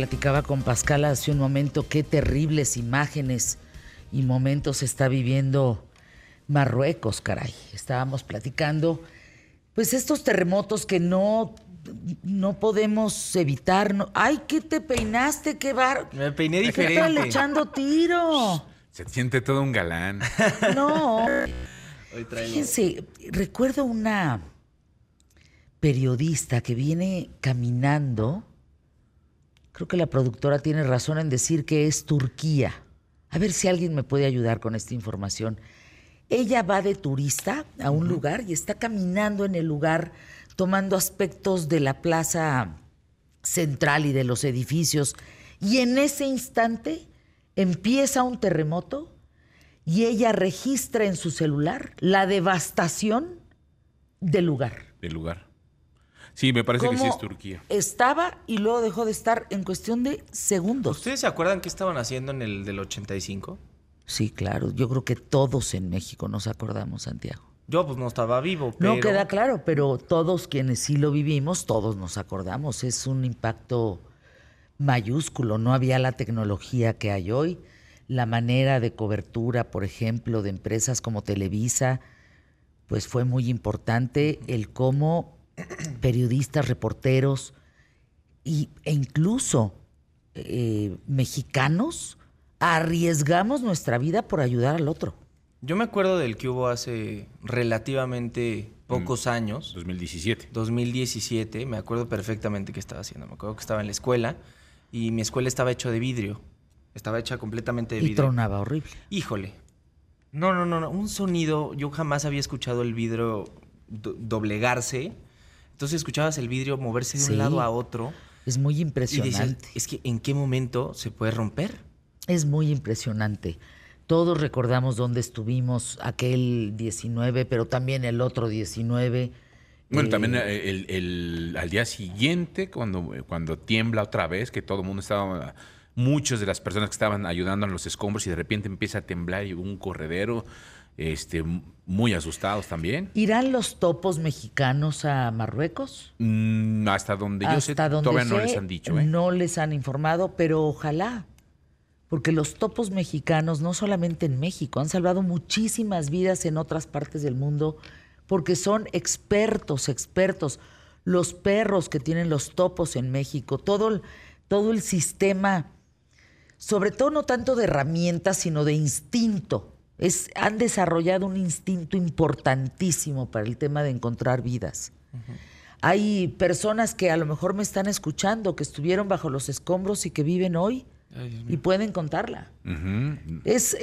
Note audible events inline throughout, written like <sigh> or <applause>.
platicaba con Pascal hace un momento qué terribles imágenes y momentos está viviendo Marruecos, caray. Estábamos platicando, pues estos terremotos que no, no podemos evitar. No, Ay, ¿qué te peinaste? ¿Qué bar? Me peiné ¿Qué diferente. tal echando tiro? <laughs> Se siente todo un galán. <laughs> No. Hoy Fíjense, recuerdo una periodista que viene caminando, creo que la productora tiene razón en decir que es Turquía. A ver si alguien me puede ayudar con esta información. Ella va de turista a un lugar y está caminando en el lugar, tomando aspectos de la plaza central y de los edificios. Y en ese instante empieza un terremoto y ella registra en su celular la devastación del lugar. Del lugar. Sí, me parece que sí es Turquía. Estaba y luego dejó de estar en cuestión de segundos. ¿Ustedes se acuerdan qué estaban haciendo en el del 85? Sí, claro. Yo creo que todos en México nos acordamos, Santiago. Yo pues no estaba vivo, pero... No queda claro, pero todos quienes sí lo vivimos, todos nos acordamos. Es un impacto mayúsculo. No había la tecnología que hay hoy. La manera de cobertura, por ejemplo, de empresas como Televisa, pues fue muy importante el cómo <clears throat> periodistas, reporteros y, e incluso eh, mexicanos arriesgamos nuestra vida por ayudar al otro. Yo me acuerdo del que hubo hace relativamente pocos años, 2017. 2017, me acuerdo perfectamente qué estaba haciendo. Me acuerdo que estaba en la escuela y mi escuela estaba hecha de vidrio. Estaba hecha completamente de Y vidrio. tronaba horrible. Híjole. No, no, no, no. Un sonido. Yo jamás había escuchado el vidrio do- doblegarse. Entonces escuchabas el vidrio moverse de Sí. un lado a otro. Es muy Y impresionante. es que ¿en qué momento se puede romper? Es muy impresionante. Todos recordamos dónde estuvimos aquel 19, pero también el otro 19. Bueno, Eh, también eh, el, el- al día siguiente, cuando, cuando tiembla otra vez, que todo el mundo estaba, muchas de las personas que estaban ayudando en los escombros y de repente empieza a temblar y hubo un corredero, este, muy asustados también. ¿Irán los topos mexicanos a Marruecos? Mm, hasta donde yo sé, Hasta donde todavía no les han dicho. ¿eh? No les han informado, pero ojalá. Porque los topos mexicanos, no solamente en México, han salvado muchísimas vidas en otras partes del mundo, porque son expertos, expertos. Los perros que tienen los topos en México, todo el, todo el sistema, sobre todo no tanto de herramientas, sino de instinto. Es, han desarrollado un instinto importantísimo para el tema de encontrar vidas. Hay personas que a lo mejor me están escuchando, que estuvieron bajo los escombros y que viven hoy y pueden contarla. Es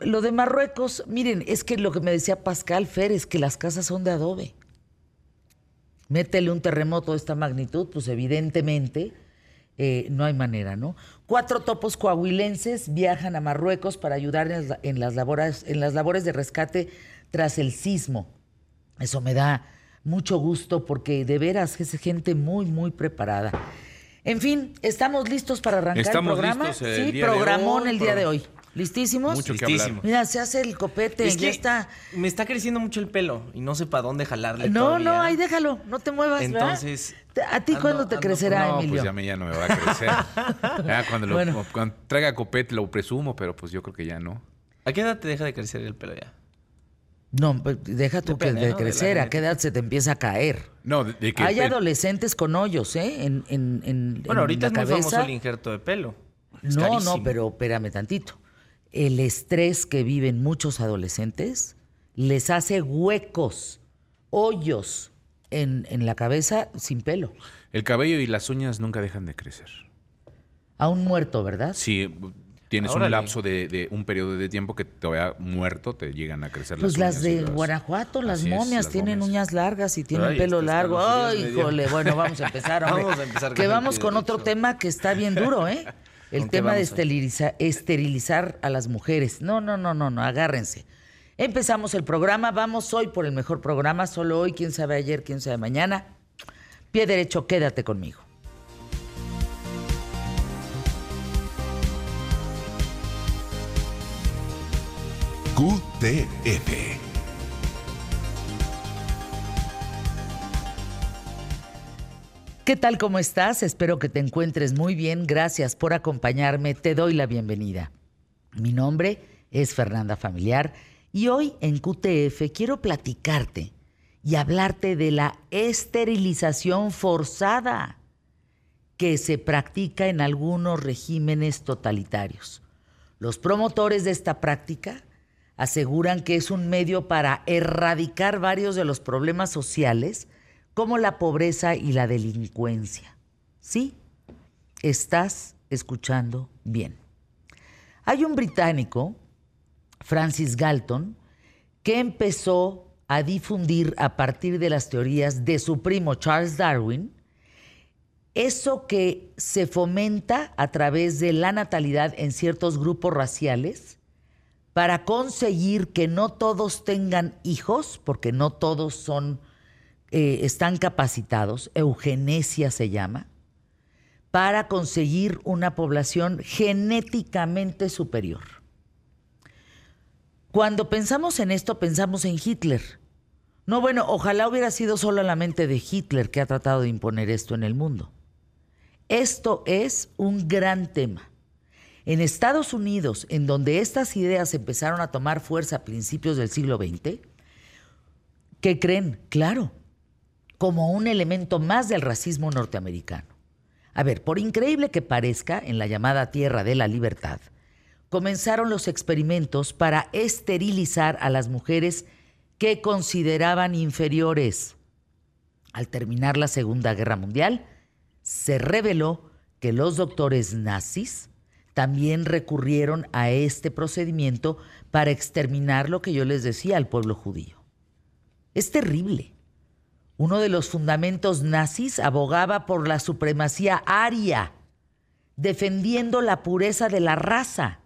lo de Marruecos, miren, es que lo que me decía Pascal Fer es que las casas son de adobe. Métele un terremoto de esta magnitud, pues evidentemente eh, no hay manera, ¿no? Cuatro topos coahuilenses viajan a Marruecos para ayudar en las, en las labores, en las labores de rescate tras el sismo. Eso me da mucho gusto porque de veras es gente muy, muy preparada. En fin, ¿estamos listos para arrancar Estamos el programa? listos el sí, día de programón hoy, el día de hoy. ¿Listísimos? Mucho que hablar. Mira, se hace el copete, Es ya que está. me está creciendo mucho el pelo y no sé para dónde jalarle No, todavía. no, ahí déjalo, no te muevas. Entonces, ¿A ti ando- cuándo te ando- crecerá, No, Emilio? pues ya, me, ya no me va a crecer. <laughs> Ya cuando, lo- Bueno. cuando traiga copete lo presumo, pero pues yo creo que ya no. ¿A qué edad te deja de crecer el pelo ya? No, pues, deja tú Depende, que de ¿no? de la crecer, ¿a qué edad se te empieza a caer? No, de, de que Hay pe- adolescentes con hoyos, ¿eh? En, en, en, Bueno, en ahorita la es muy cabeza. famoso el injerto de pelo. Es No, no, pero espérame tantito. El estrés que viven muchos adolescentes les hace huecos, hoyos en, en la cabeza sin pelo. el cabello y las uñas nunca dejan de crecer. A un muerto, ¿verdad? Si tienes un lapso de, de un periodo de tiempo que todavía muerto te llegan a crecer Pues las las uñas de las- Guanajuato, las Así es, momias, las tienen momias. uñas largas y tienen Ay, pelo este largo. Ay, híjole, bueno, vamos a empezar, <laughs> hombre. Vamos a empezar que vamos con otro tema que está bien duro, ¿eh? El ¿Con qué tema de esterilizar a las mujeres. No, no, no, no, no, agárrense. Empezamos el programa, vamos hoy por el mejor programa, solo hoy, quién sabe ayer, quién sabe mañana. Pie derecho, quédate conmigo. QTF. ¿Qué tal? ¿Cómo estás? Espero que te encuentres muy bien. Gracias por acompañarme. Te doy la bienvenida. Mi nombre es Fernanda Familiar y hoy en QTF quiero platicarte y hablarte de la esterilización forzada que se practica en algunos regímenes totalitarios. Los promotores de esta práctica aseguran que es un medio para erradicar varios de los problemas sociales como la pobreza y la delincuencia. Sí, estás escuchando bien. Hay un británico, Francis Galton, que empezó a difundir a partir de las teorías de su primo Charles Darwin eso que se fomenta a través de la natalidad en ciertos grupos raciales para conseguir que no todos tengan hijos, porque no todos son, eh, están capacitados, eugenesia se llama, para conseguir una población genéticamente superior. Cuando pensamos en esto, pensamos en Hitler. No, bueno, ojalá hubiera sido solo la mente de Hitler que ha tratado de imponer esto en el mundo. Esto es un gran tema. En Estados Unidos, en donde estas ideas empezaron a tomar fuerza a principios del siglo XX, ¿qué creen? Claro, como un elemento más del racismo norteamericano. A ver, por increíble que parezca, en la llamada Tierra de la Libertad, comenzaron los experimentos para esterilizar a las mujeres que consideraban inferiores. Al terminar la Segunda Guerra Mundial, se reveló que los doctores nazis también recurrieron a este procedimiento para exterminar lo que yo les decía al pueblo judío. Es terrible. Uno de los fundamentos nazis abogaba por la supremacía aria, defendiendo la pureza de la raza,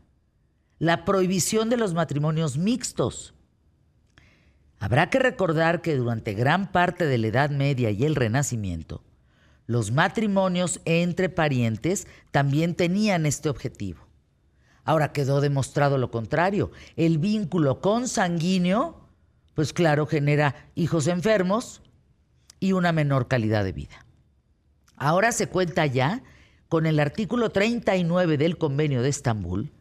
la prohibición de los matrimonios mixtos. Habrá que recordar que durante gran parte de la Edad Media y el Renacimiento, los matrimonios entre parientes también tenían este objetivo. Ahora quedó demostrado lo contrario. El vínculo consanguíneo, pues claro, genera hijos enfermos y una menor calidad de vida. Ahora se cuenta ya con el artículo 39 del Convenio de Estambul,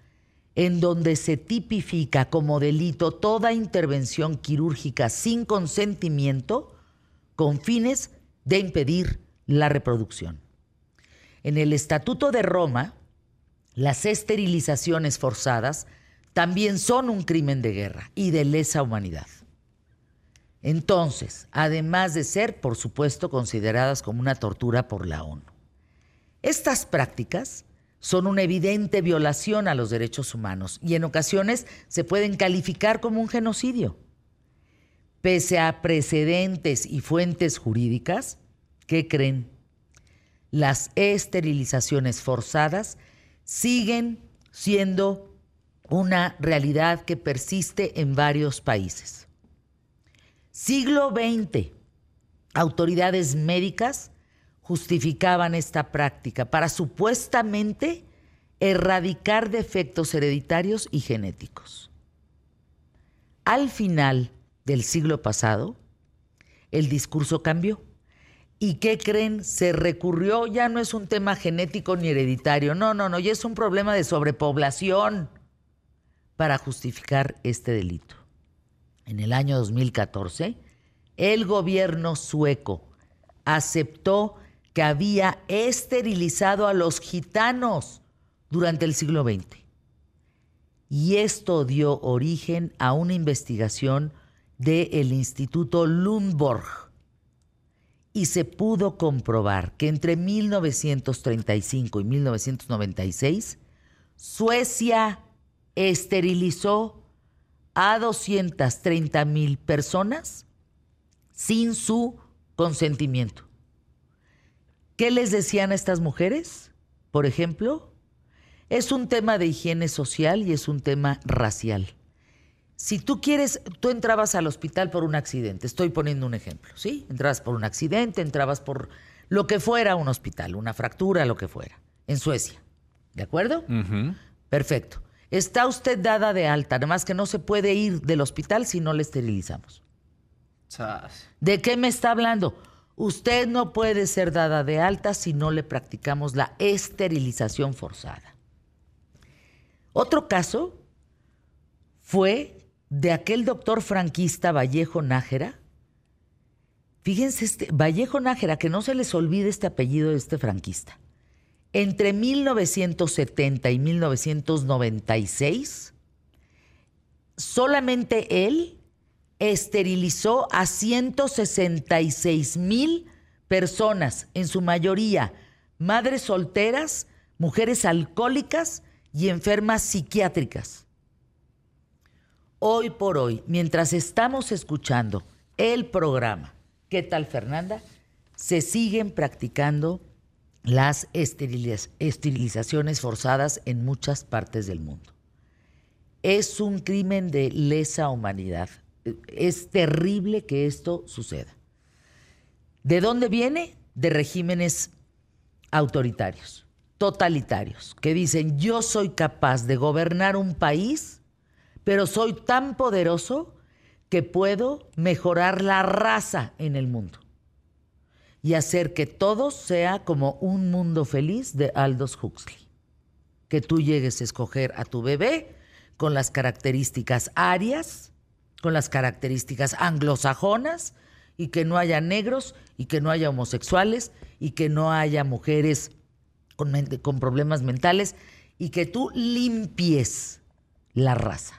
en donde se tipifica como delito toda intervención quirúrgica sin consentimiento con fines de impedir la reproducción. En el Estatuto de Roma, las esterilizaciones forzadas también son un crimen de guerra y de lesa humanidad. Entonces, además de ser, por supuesto, consideradas como una tortura por la ONU. Estas prácticas son una evidente violación a los derechos humanos y en ocasiones se pueden calificar como un genocidio. Pese a precedentes y fuentes jurídicas, ¿Qué creen? Las esterilizaciones forzadas siguen siendo una realidad que persiste en varios países. Siglo XX, autoridades médicas justificaban esta práctica para supuestamente erradicar defectos hereditarios y genéticos. Al final del siglo pasado, el discurso cambió ¿Y qué creen? Se recurrió, ya no es un tema genético ni hereditario, no, no, no, ya es un problema de sobrepoblación para justificar este delito. En el año 2014, el gobierno sueco aceptó que había esterilizado a los gitanos durante el siglo XX. Y esto dio origen a una investigación del Instituto Lundborg y se pudo comprobar que entre 1935 y 1996 Suecia esterilizó a 230 mil personas sin su consentimiento. ¿Qué les decían a estas mujeres? Por ejemplo, es un tema de higiene social y es un tema racial. Si tú quieres, tú entrabas al hospital por un accidente, estoy poniendo un ejemplo, ¿sí? Entrabas por un accidente, entrabas por lo que fuera un hospital, una fractura, lo que fuera, en Suecia. ¿De acuerdo? Perfecto. Está usted dada de alta, además que no se puede ir del hospital si no le esterilizamos. ¿De qué me está hablando? Usted no puede ser dada de alta si no le practicamos la esterilización forzada. Otro caso fue de aquel doctor franquista Vallejo Nájera. Fíjense, este, Vallejo Nájera, que no se les olvide este apellido de este franquista. Entre 1970 y 1996, solamente él esterilizó a 166 mil personas, en su mayoría madres solteras, mujeres alcohólicas y enfermas psiquiátricas. Hoy por hoy, mientras estamos escuchando el programa, ¿qué tal Fernanda? Se siguen practicando las esterilizaciones forzadas en muchas partes del mundo. Es un crimen de lesa humanidad es terrible que esto suceda. ¿De dónde viene? De regímenes autoritarios, totalitarios, que dicen yo soy capaz de gobernar un país, pero soy tan poderoso que puedo mejorar la raza en el mundo y hacer que todo sea como un mundo feliz de Aldous Huxley. Que tú llegues a escoger a tu bebé con las características arias, con las características anglosajonas y que no haya negros y que no haya homosexuales y que no haya mujeres con, con problemas mentales y que tú limpies la raza.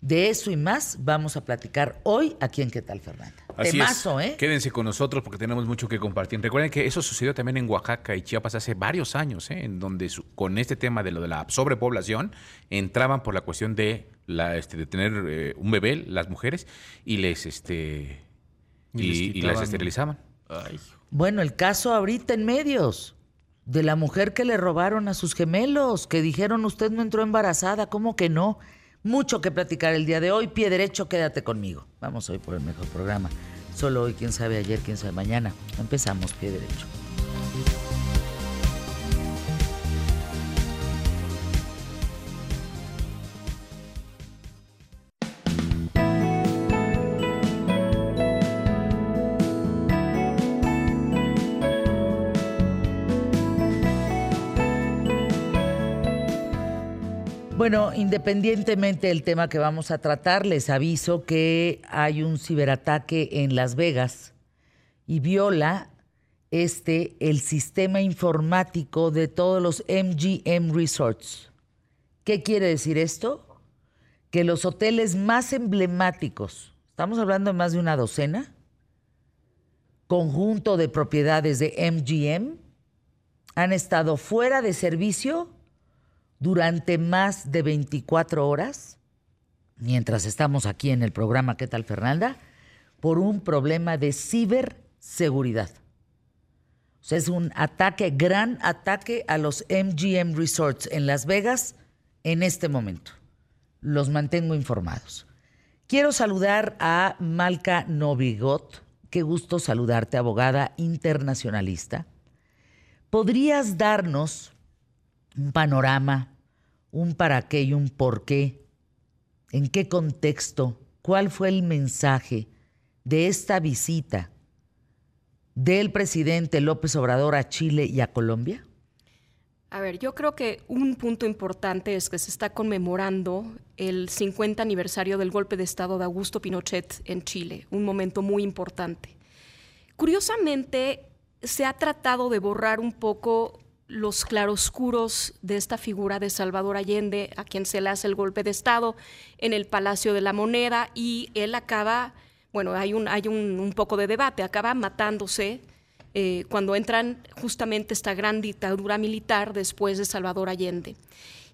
De eso y más vamos a platicar hoy aquí en ¿Qué tal, Fernanda? Así ¿eh? Quédense con nosotros porque tenemos mucho que compartir. Recuerden que eso sucedió también en Oaxaca y Chiapas hace varios años, ¿eh? en donde con este tema de lo de la sobrepoblación entraban por la cuestión de, la, este, de tener eh, un bebé, las mujeres, y les, este, y, las esterilizaban. Bueno, el caso ahorita en medios de la mujer que le robaron a sus gemelos, que dijeron usted no entró embarazada, ¿cómo que no? Mucho que platicar el día de hoy. Pie derecho, quédate conmigo. Vamos hoy por el mejor programa. Solo hoy, quién sabe ayer, quién sabe mañana. Empezamos pie derecho. Bueno, independientemente del tema que vamos a tratar, les aviso que hay un ciberataque en Las Vegas y viola este el sistema informático de todos los MGM Resorts. ¿Qué quiere decir esto? Que los hoteles más emblemáticos, estamos hablando de más de una docena, conjunto de propiedades de MGM, han estado fuera de servicio durante más de 24 horas, mientras estamos aquí en el programa ¿Qué tal Fernanda? por un problema de ciberseguridad. Es un ataque, gran ataque a los MGM Resorts en Las Vegas en este momento. Los mantengo informados. Quiero saludar a Malca Novigot. Qué gusto saludarte, abogada internacionalista. ¿Podrías darnos un panorama, un para qué y un por qué, en qué contexto, cuál fue el mensaje de esta visita del presidente López Obrador a Chile y a Colombia? A ver, yo creo que un punto importante es que se está conmemorando el 50 aniversario del golpe de Estado de Augusto Pinochet en Chile, un momento muy importante. Curiosamente, se ha tratado de borrar un poco los claroscuros de esta figura de Salvador Allende, a quien se le hace el golpe de Estado en el Palacio de la Moneda, y él acaba, bueno, hay un, hay un, poco de debate, acaba matándose eh, cuando entran justamente esta gran dictadura militar después de Salvador Allende.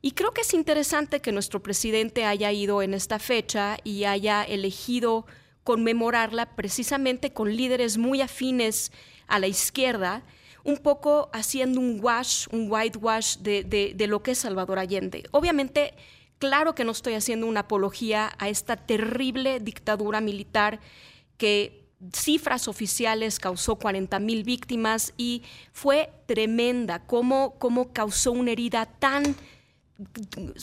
Y creo que es interesante que nuestro presidente haya ido en esta fecha y haya elegido conmemorarla precisamente con líderes muy afines a la izquierda, un poco haciendo un wash, un whitewash de, de, lo que es Salvador Allende. Obviamente, claro que no estoy haciendo una apología a esta terrible dictadura militar que cifras oficiales causó 40 mil víctimas y fue tremenda, cómo, cómo causó una herida tan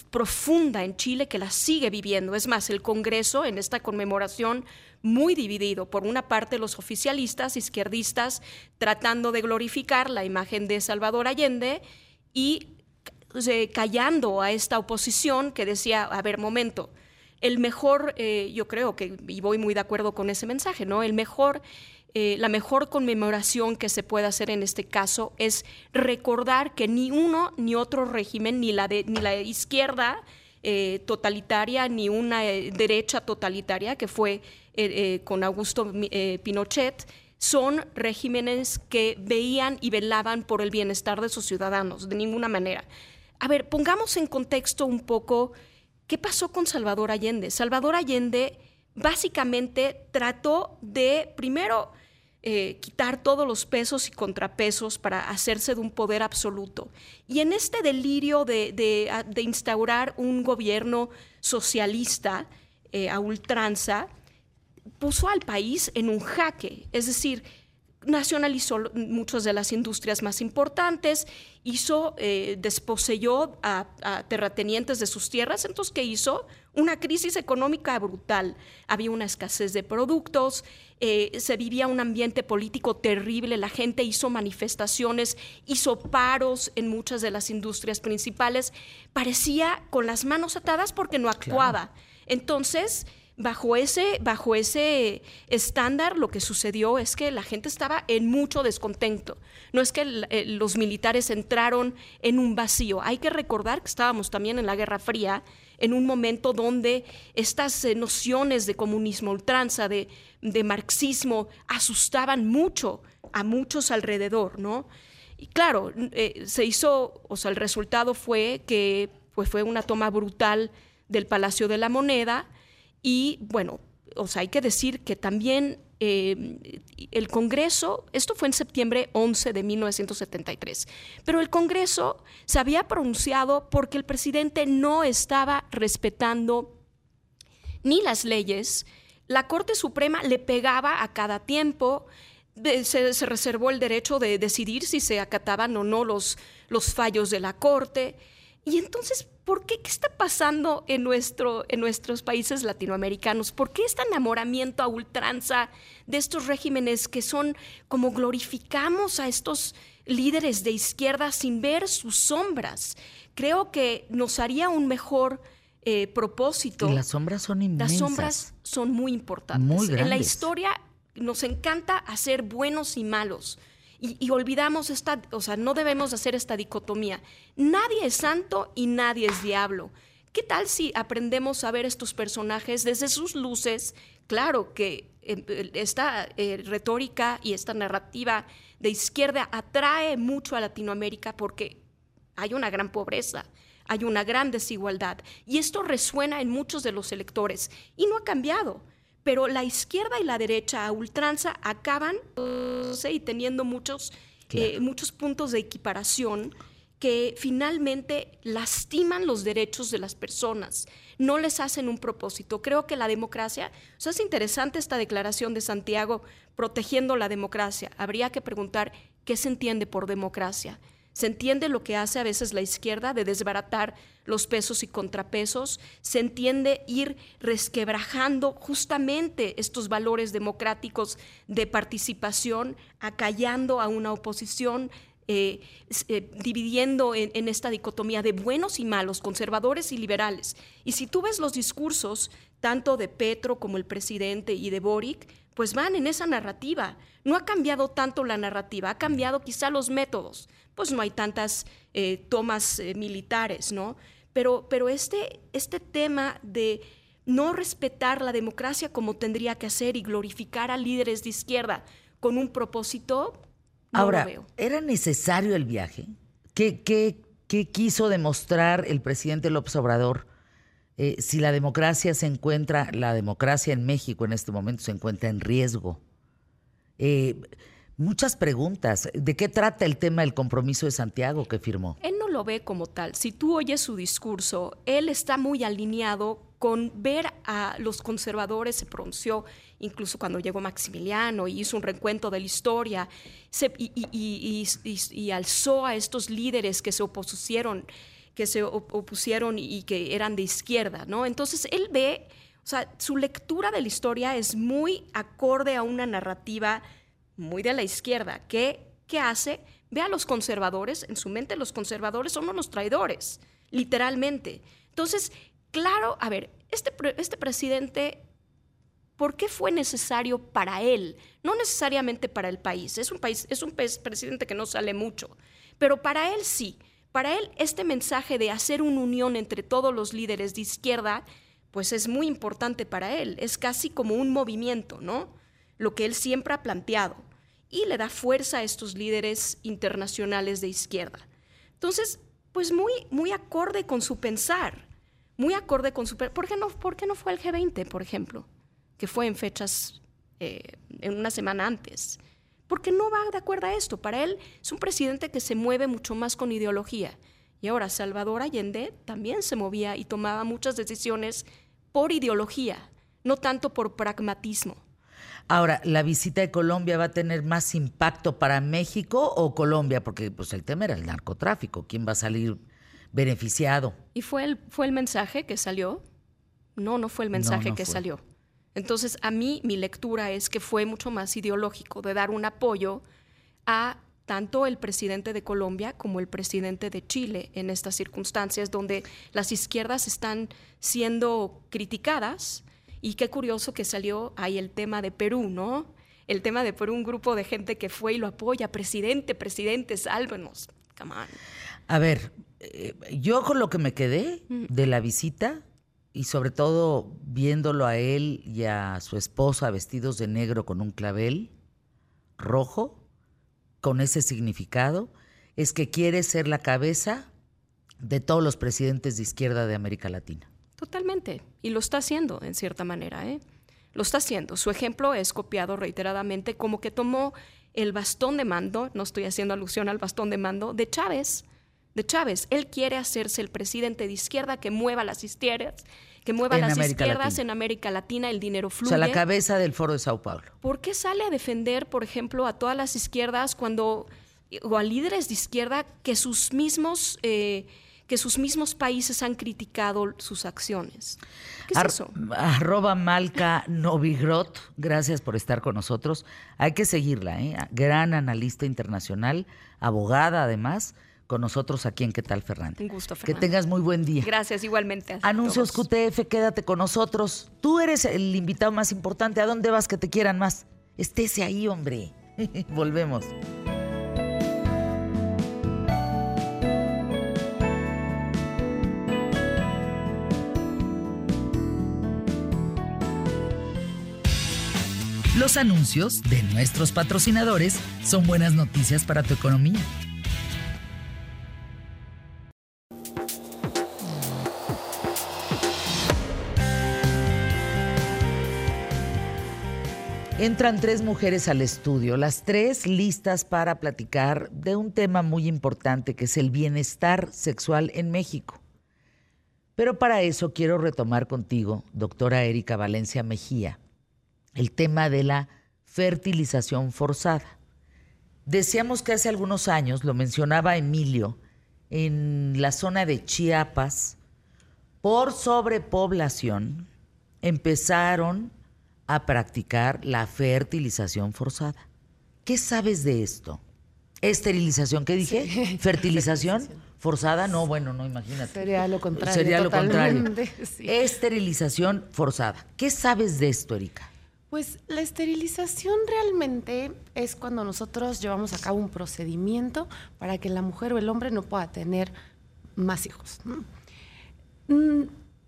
profunda en Chile que la sigue viviendo. Es más, el Congreso en esta conmemoración muy dividido. Por una parte, los oficialistas izquierdistas tratando de glorificar la imagen de Salvador Allende y eh, callando a esta oposición que decía, a ver, momento, el mejor, eh, yo creo que, y voy muy de acuerdo con ese mensaje, ¿no? El mejor eh, la mejor conmemoración que se puede hacer en este caso es recordar que ni uno ni otro régimen, ni la, de, ni la izquierda eh, totalitaria, ni una eh, derecha totalitaria, que fue con Augusto Pinochet, son regímenes que veían y velaban por el bienestar de sus ciudadanos, de ninguna manera. A ver, pongamos en contexto un poco qué pasó con Salvador Allende. Salvador Allende básicamente trató de, primero, eh, quitar todos los pesos y contrapesos para hacerse de un poder absoluto. Y en este delirio de, instaurar un gobierno socialista eh, a ultranza, puso al país en un jaque. Es decir, nacionalizó muchas de las industrias más importantes, hizo, eh, desposeyó a, terratenientes de sus tierras, entonces, ¿qué hizo? Una crisis económica brutal. Había una escasez de productos, eh, se vivía un ambiente político terrible, la gente hizo manifestaciones, hizo paros en muchas de las industrias principales, parecía con las manos atadas porque no actuaba. Entonces, bajo ese, bajo ese estándar lo que sucedió es que la gente estaba en mucho descontento. No es que eh, los militares entraron en un vacío. Hay que recordar que estábamos también en la Guerra Fría, en un momento donde estas eh, nociones de comunismo ultranza, de, marxismo, asustaban mucho a muchos alrededor, ¿no? Y claro, eh, se hizo, o sea, el resultado fue que pues, fue una toma brutal del Palacio de la Moneda, y bueno, o sea, hay que decir que también eh, el Congreso, esto fue en septiembre 11 de 1973, pero el Congreso se había pronunciado porque el presidente no estaba respetando ni las leyes, la Corte Suprema le pegaba a cada tiempo, se, se, reservó el derecho de decidir si se acataban o no los, los fallos de la Corte. Y entonces, ¿por qué? ¿Qué está pasando en, nuestro, en nuestros países latinoamericanos? ¿Por qué este enamoramiento a ultranza de estos regímenes que son como glorificamos a estos líderes de izquierda sin ver sus sombras? Creo que nos haría un mejor eh, propósito. las sombras son inmensas. Las sombras son muy importantes. en la historia nos encanta hacer buenos y malos y, olvidamos esta, o sea, no debemos hacer esta dicotomía. Nadie es santo y nadie es diablo. ¿Qué tal si aprendemos a ver estos personajes desde sus luces? Claro que eh, esta eh, retórica y esta narrativa de izquierda atrae mucho a Latinoamérica porque hay una gran pobreza, hay una gran desigualdad y esto resuena en muchos de los electores y no ha cambiado pero la izquierda y la derecha a ultranza acaban y teniendo muchos, eh, muchos puntos de equiparación que finalmente lastiman los derechos de las personas, no les hacen un propósito. Creo que la democracia, o sea, es interesante esta declaración de Santiago protegiendo la democracia. Habría que preguntar qué se entiende por democracia. Se entiende lo que hace a veces la izquierda de desbaratar los pesos y contrapesos, se entiende ir resquebrajando justamente estos valores democráticos de participación, acallando a una oposición, eh, eh, dividiendo en, en, esta dicotomía de buenos y malos, conservadores y liberales. Y si tú ves los discursos, tanto de Petro como el presidente y de Boric, pues van en esa narrativa. No ha cambiado tanto la narrativa, ha cambiado quizá los métodos pues no hay tantas eh, tomas eh, militares, ¿no? Pero, pero este, este tema de no respetar la democracia como tendría que hacer y glorificar a líderes de izquierda con un propósito, no Ahora, lo veo. ¿era necesario el viaje? ¿Qué, qué, qué quiso demostrar el presidente López Obrador? Eh, si la democracia se encuentra, la democracia en México en este momento se encuentra en riesgo. Eh, muchas preguntas. ¿De qué trata el tema del compromiso de Santiago que firmó? Él no lo ve como tal. Si tú oyes su discurso, él está muy alineado con ver a los conservadores, se pronunció incluso cuando llegó Maximiliano y hizo un recuento de la historia y, alzó a estos líderes que se opusieron. que se opusieron y que eran de izquierda, ¿no? Entonces él ve, o sea, su lectura de la historia es muy acorde a una narrativa muy de la izquierda. ¿Qué, qué hace? Ve a los conservadores, en su mente los conservadores son unos traidores, literalmente. Entonces, claro, a ver, este, este presidente ¿Por qué fue necesario para él? No necesariamente para el país. Es un país, es un presidente que no sale mucho, pero para él sí. Para él este mensaje de hacer una unión entre todos los líderes de izquierda, pues es muy importante para él. Es casi como un movimiento, ¿no? Lo que él siempre ha planteado y le da fuerza a estos líderes internacionales de izquierda. Entonces, pues muy, muy acorde con su pensar, muy acorde con su... ¿Por qué no, por qué no fue el G20, por ejemplo? que fue en fechas, eh, en una semana antes, porque no va de acuerdo a esto. Para él es un presidente que se mueve mucho más con ideología. Y ahora Salvador Allende también se movía y tomaba muchas decisiones por ideología, no tanto por pragmatismo. Ahora, ¿la visita de Colombia va a tener más impacto para México o Colombia? Porque pues, el tema era el narcotráfico. ¿Quién va a salir beneficiado? ¿Y fue el, fue el mensaje que salió? No, no fue el mensaje que salió. Entonces, a mí mi lectura es que fue mucho más ideológico de dar un apoyo a tanto el presidente de Colombia como el presidente de Chile en estas circunstancias donde las izquierdas están siendo criticadas. Y qué curioso que salió ahí el tema de Perú, ¿no? El tema de Perú, un grupo de gente que fue y lo apoya, presidente, presidente, sálvenos. Come on. A ver, eh, yo con lo que me quedé de la visita y sobre todo viéndolo a él y a su esposa vestidos de negro con un clavel rojo, con ese significado, es que quiere ser la cabeza de todos los presidentes de izquierda de América Latina. Totalmente, y lo está haciendo en cierta manera, ¿eh? Lo está haciendo. Su ejemplo es copiado reiteradamente como que tomó el bastón de mando, no estoy haciendo alusión al bastón de mando, de Chávez de Chávez. Él quiere hacerse el presidente de izquierda que mueva las izquierdas, que mueva las izquierdas en América Latina, el dinero fluye. O sea, la cabeza del Foro de Sao Paulo. ¿Por qué sale a defender, por ejemplo, a todas las izquierdas cuando o a líderes de izquierda que sus mismos eh, que sus mismos países han criticado sus acciones. ¿Qué es eso? Arroba Malca Novigrot, gracias por estar con nosotros. Hay que seguirla, ¿eh? gran analista internacional, abogada además con nosotros aquí en ¿Qué tal, Fernández? Un gusto, Que tengas muy buen día. Gracias, igualmente. Anuncios QTF, quédate con nosotros. Tú eres el invitado más importante. ¿A dónde vas que te quieran más? Estése ahí, hombre. <laughs> Volvemos. Los anuncios de nuestros patrocinadores son buenas noticias para tu economía. Entran tres mujeres al estudio, las tres listas para platicar de un tema muy importante que es el bienestar sexual en México. Pero para eso quiero retomar contigo, doctora Erika Valencia Mejía, el tema de la fertilización forzada. Decíamos que hace algunos años, lo mencionaba Emilio, en la zona de Chiapas, por sobrepoblación, empezaron a practicar la fertilización forzada. ¿Qué sabes de esto? Esterilización, ¿qué dije? <laughs> Fertilización forzada, no, bueno, no, imagínate. Sería lo contrario. Sería lo contrario. Esterilización forzada. ¿Qué sabes de esto, Erika? Pues la esterilización realmente es cuando nosotros llevamos a cabo un procedimiento para que la mujer o el hombre no pueda tener más hijos. Mm,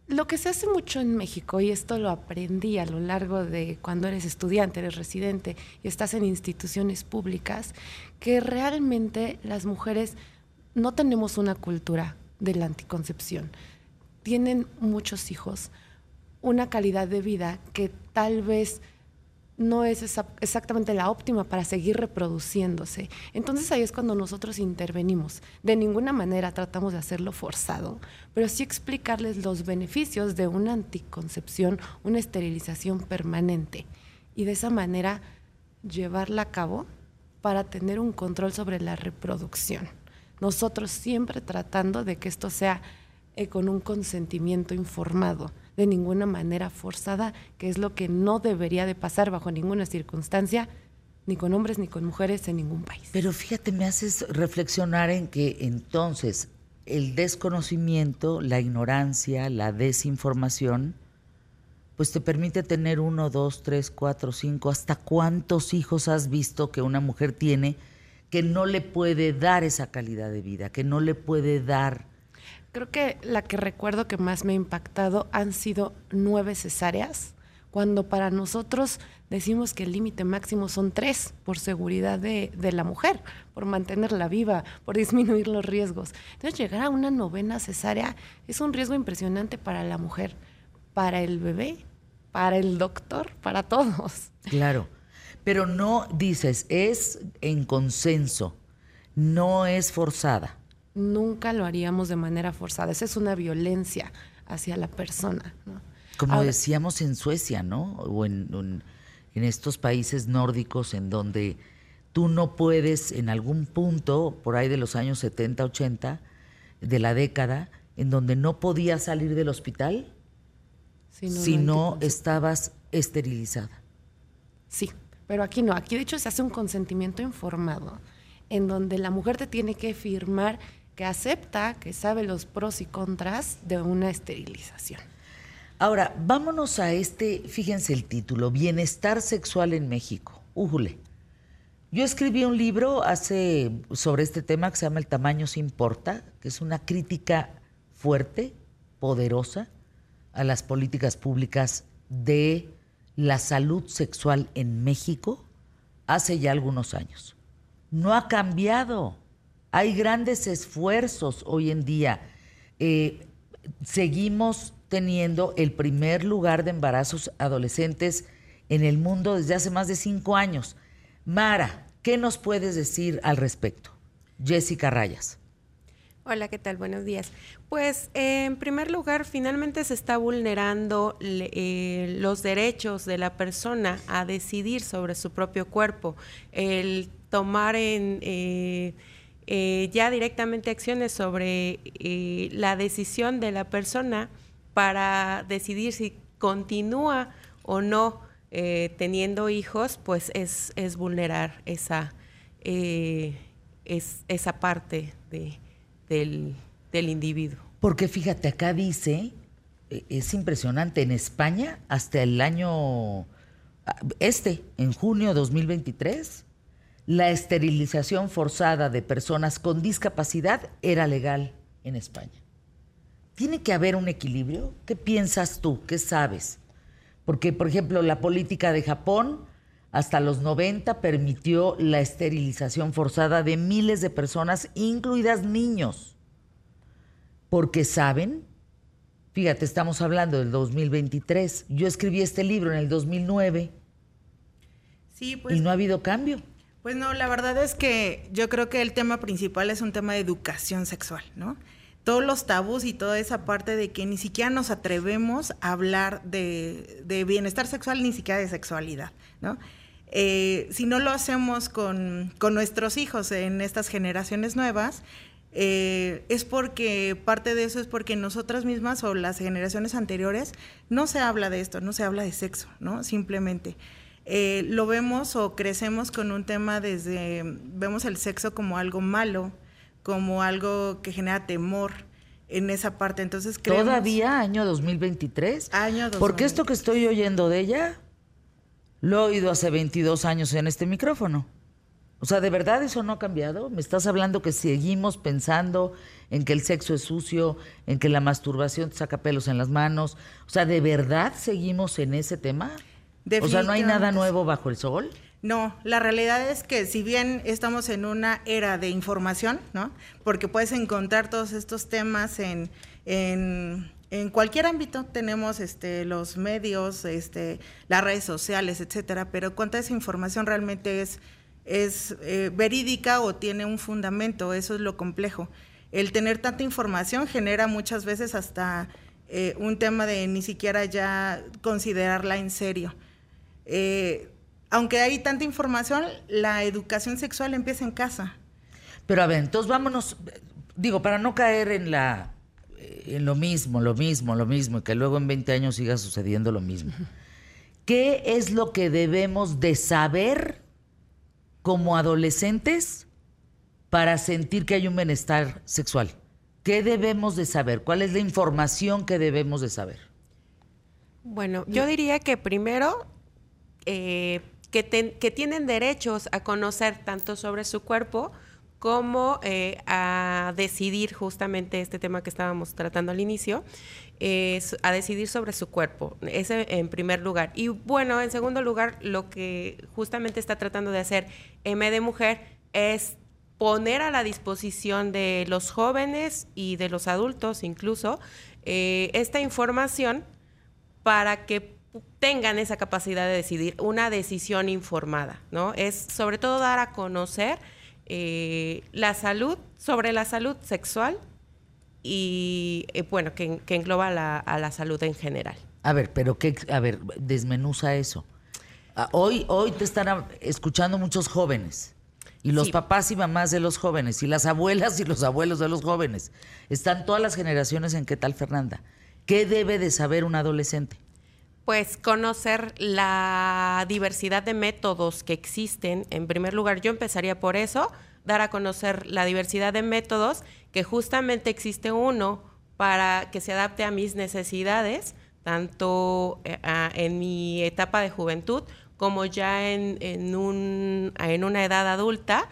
lo que se hace mucho en México, y esto lo aprendí a lo largo de cuando eres estudiante, eres residente y estás en instituciones públicas, que realmente las mujeres no tenemos una cultura de la anticoncepción. Tienen muchos hijos, una calidad de vida que tal vez no es exactamente la óptima para seguir reproduciéndose. Entonces ahí es cuando nosotros intervenimos. De ninguna manera tratamos de hacerlo forzado, pero sí explicarles los beneficios de una anticoncepción, una esterilización permanente y de esa manera llevarla a cabo para tener un control sobre la reproducción. Nosotros siempre tratando de que esto sea eh, con un consentimiento informado, de ninguna manera forzada, que es lo que no debería de pasar bajo ninguna circunstancia, ni con hombres ni con mujeres en ningún país. Pero fíjate, me haces reflexionar en que entonces el desconocimiento, la ignorancia, la desinformación, pues te permite tener uno, dos, tres, cuatro, cinco, hasta cuántos hijos has visto que una mujer tiene que no le puede dar esa calidad de vida, que no le puede dar. Creo que la que recuerdo que más me ha impactado han sido nueve cesáreas, cuando para nosotros decimos que el límite máximo son tres por seguridad de, la mujer, por mantenerla viva, por disminuir los riesgos. Entonces llegar a una novena cesárea es un riesgo impresionante para la mujer, para el bebé, para el doctor, para todos. Claro. Pero no dices, es en consenso, no es forzada. Nunca lo haríamos de manera forzada. Esa es una violencia hacia la persona. ¿no? Como decíamos en Suecia, ¿no? O en, en, en, estos países nórdicos en donde tú no puedes en algún punto, por ahí de los años 70, 80, de la década, en donde no podías salir del hospital si no, si no estabas esterilizada. Sí, pero aquí no, aquí de hecho se hace un consentimiento informado, en donde la mujer te tiene que firmar que acepta, que sabe los pros y contras de una esterilización. Ahora, vámonos a este, fíjense el título, Bienestar Sexual en México. Újule. Yo escribí un libro hace sobre este tema que se llama El tamaño se importa, que es una crítica fuerte, poderosa, a las políticas públicas de la salud sexual en México hace ya algunos años. No ha cambiado. Hay grandes esfuerzos hoy en día. Eh, seguimos teniendo el primer lugar de embarazos adolescentes en el mundo desde hace más de cinco años. Mara, ¿qué nos puedes decir al respecto? Jessica Rayas. Hola, ¿qué tal? Buenos días. Pues eh, en primer lugar, finalmente se está vulnerando eh, los derechos de la persona a decidir sobre su propio cuerpo, el tomar en, eh ya directamente acciones sobre eh, la decisión de la persona para decidir si continúa o no teniendo hijos, pues es, es vulnerar esa, es, esa parte de del, del individuo. Porque fíjate, acá dice, es impresionante, en España hasta el año este, en junio de 2023, la esterilización forzada de personas con discapacidad era legal en España. ¿Tiene que haber un equilibrio? ¿Qué piensas tú? ¿Qué sabes? Porque, por ejemplo, la política de Japón hasta los 90 permitió la esterilización forzada de miles de personas, incluidas niños, porque saben, fíjate, estamos hablando del 2023, yo escribí este libro en el 2009 sí, pues, y no ha habido cambio. Pues no, la verdad es que yo creo que el tema principal es un tema de educación sexual, ¿no? todos los tabús y toda esa parte de que ni siquiera nos atrevemos a hablar de, bienestar sexual, ni siquiera de sexualidad, ¿no? Eh, si no lo hacemos con, con, nuestros hijos en estas generaciones nuevas, eh, es porque parte de eso es porque nosotras mismas o las generaciones anteriores no se habla de esto, no se habla de sexo, ¿no? Simplemente. Eh, lo vemos o crecemos con un tema desde, vemos el sexo como algo malo, como algo que genera temor en esa parte. Entonces creemos, ¿Todavía año 2023? Año 2023. Porque esto que estoy oyendo de ella lo he oído hace 22 años en este micrófono. O sea, ¿de verdad eso no ha cambiado? ¿Me estás hablando que seguimos pensando en que el sexo es sucio, en que la masturbación te saca pelos en las manos? O sea, ¿de verdad seguimos en ese tema? O sea, ¿no hay nada nuevo bajo el sol? No, la realidad es que si bien estamos en una era de información, ¿no? Porque puedes encontrar todos estos temas en, en en cualquier ámbito tenemos este, los medios, este, las redes sociales, etcétera, pero cuánta esa información realmente es, es eh, verídica o tiene un fundamento, eso es lo complejo. El tener tanta información genera muchas veces hasta eh, un tema de ni siquiera ya considerarla en serio. Eh, aunque hay tanta información, la educación sexual empieza en casa. Pero a ver, entonces vámonos, digo, para no caer en la en lo mismo, lo mismo, lo mismo, y que luego en 20 años siga sucediendo lo mismo. ¿Qué es lo que debemos de saber como adolescentes para sentir que hay un bienestar sexual? ¿Qué debemos de saber? ¿Cuál es la información que debemos de saber? Bueno, yo diría que primero eh, que, tienen derechos a conocer tanto sobre su cuerpo como eh, a decidir justamente este tema que estábamos tratando al inicio, a decidir sobre su cuerpo, ese en primer lugar. Y bueno, en segundo lugar, lo que justamente está tratando de hacer M de Mujer es poner a la disposición de los jóvenes y de los adultos incluso eh, esta información para que tengan esa capacidad de decidir una decisión informada, ¿no? Es sobre todo dar a conocer eh, la salud, sobre la salud sexual y, eh, bueno, que, engloba a la salud en general. A ver, pero qué, a ver, desmenuza eso. Ah, hoy, hoy te están escuchando muchos jóvenes. Y los papás y mamás de los jóvenes, y las abuelas y los abuelos de los jóvenes. Están todas las generaciones en qué tal, Fernanda. ¿Qué debe de saber un adolescente? Pues conocer la diversidad de métodos que existen. En primer lugar, yo empezaría por eso, dar a conocer la diversidad de métodos, que justamente existe uno para que se adapte a mis necesidades, tanto eh, en mi etapa de juventud como ya en, en, un, en una edad adulta.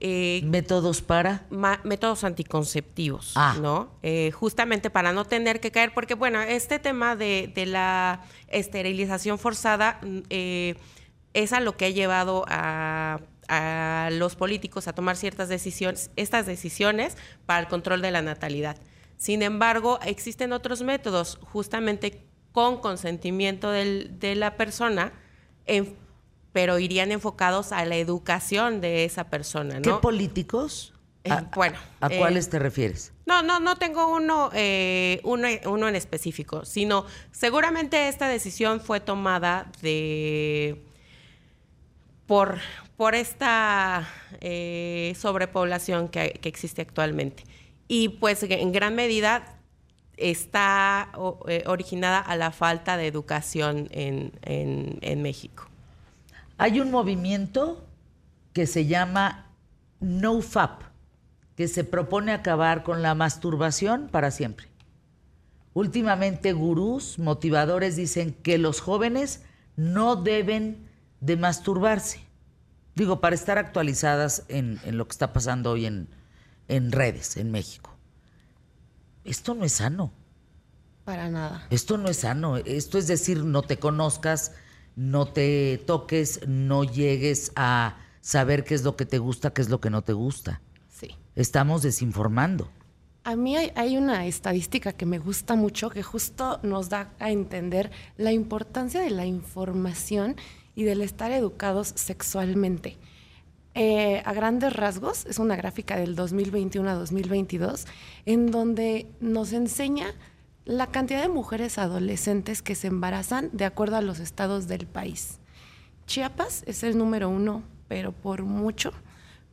Eh, métodos para métodos anticonceptivos, ah. ¿no? Eh, justamente para no tener que caer, porque bueno, este tema de, de la esterilización forzada mm, eh, es a lo que ha llevado a, a, los políticos a tomar ciertas decisiones, estas decisiones para el control de la natalidad. Sin embargo, existen otros métodos, justamente con consentimiento del, de la persona, pero irían enfocados a la educación de esa persona, ¿no? ¿Qué políticos? Eh, bueno. ¿A eh, cuáles te refieres? No, no, no tengo uno, eh, uno, uno, en específico, sino seguramente esta decisión fue tomada de por, por esta sobrepoblación que, que, existe actualmente. Y pues en gran medida está eh, originada a la falta de educación en, en, México. Hay un movimiento que se llama NoFap, que se propone acabar con la masturbación para siempre. Últimamente gurús, motivadores dicen que los jóvenes no deben de masturbarse. Digo, para estar actualizadas en, en lo que está pasando hoy en, en redes en México. Esto no es sano. Para nada. Esto no es sano. Esto es decir, no te conozcas, no te toques, no llegues a saber qué es lo que te gusta, qué es lo que no te gusta. Sí. Estamos desinformando. A mí hay, una estadística que me gusta mucho que justo nos da a entender la importancia de la información y del estar educados sexualmente. Eh, a grandes rasgos, es una gráfica del 2021 a 2022, en donde nos enseña la cantidad de mujeres adolescentes que se embarazan de acuerdo a los estados del país. Chiapas es el número uno, pero por mucho,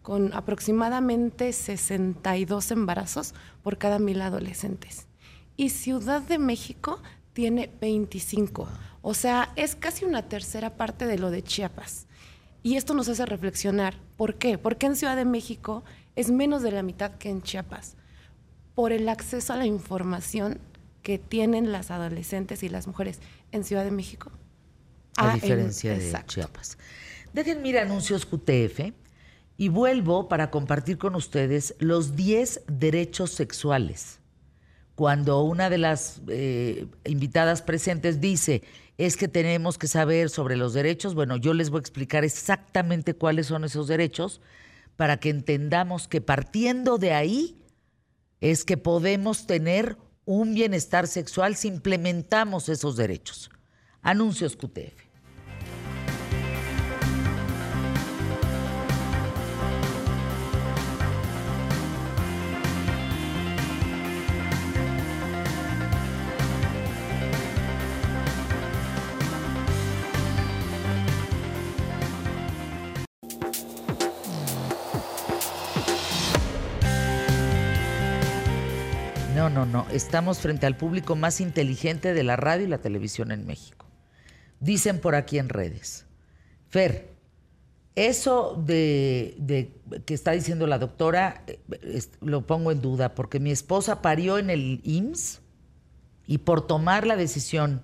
con aproximadamente 62 embarazos por cada mil adolescentes. Y Ciudad de México tiene 25. O sea, es casi una tercera parte de lo de Chiapas. Y esto nos hace reflexionar. ¿Por qué? Porque en Ciudad de México es menos de la mitad que en Chiapas. Por el acceso a la información que tienen las adolescentes y las mujeres en Ciudad de México. A, diferencia de Chiapas. Déjenme ir anuncios QTF y vuelvo para compartir con ustedes los 10 derechos sexuales. Cuando una de las eh, invitadas presentes dice, es que tenemos que saber sobre los derechos. Bueno, yo les voy a explicar exactamente cuáles son esos derechos para que entendamos que partiendo de ahí es que podemos tener un bienestar sexual si implementamos esos derechos. Anuncios QTF. No, no, no. Estamos frente al público más inteligente de la radio y la televisión en México. Dicen por aquí en redes. Fer, eso de, que está diciendo la doctora, eh, lo pongo en duda, porque mi esposa parió en el IMSS y por tomar la decisión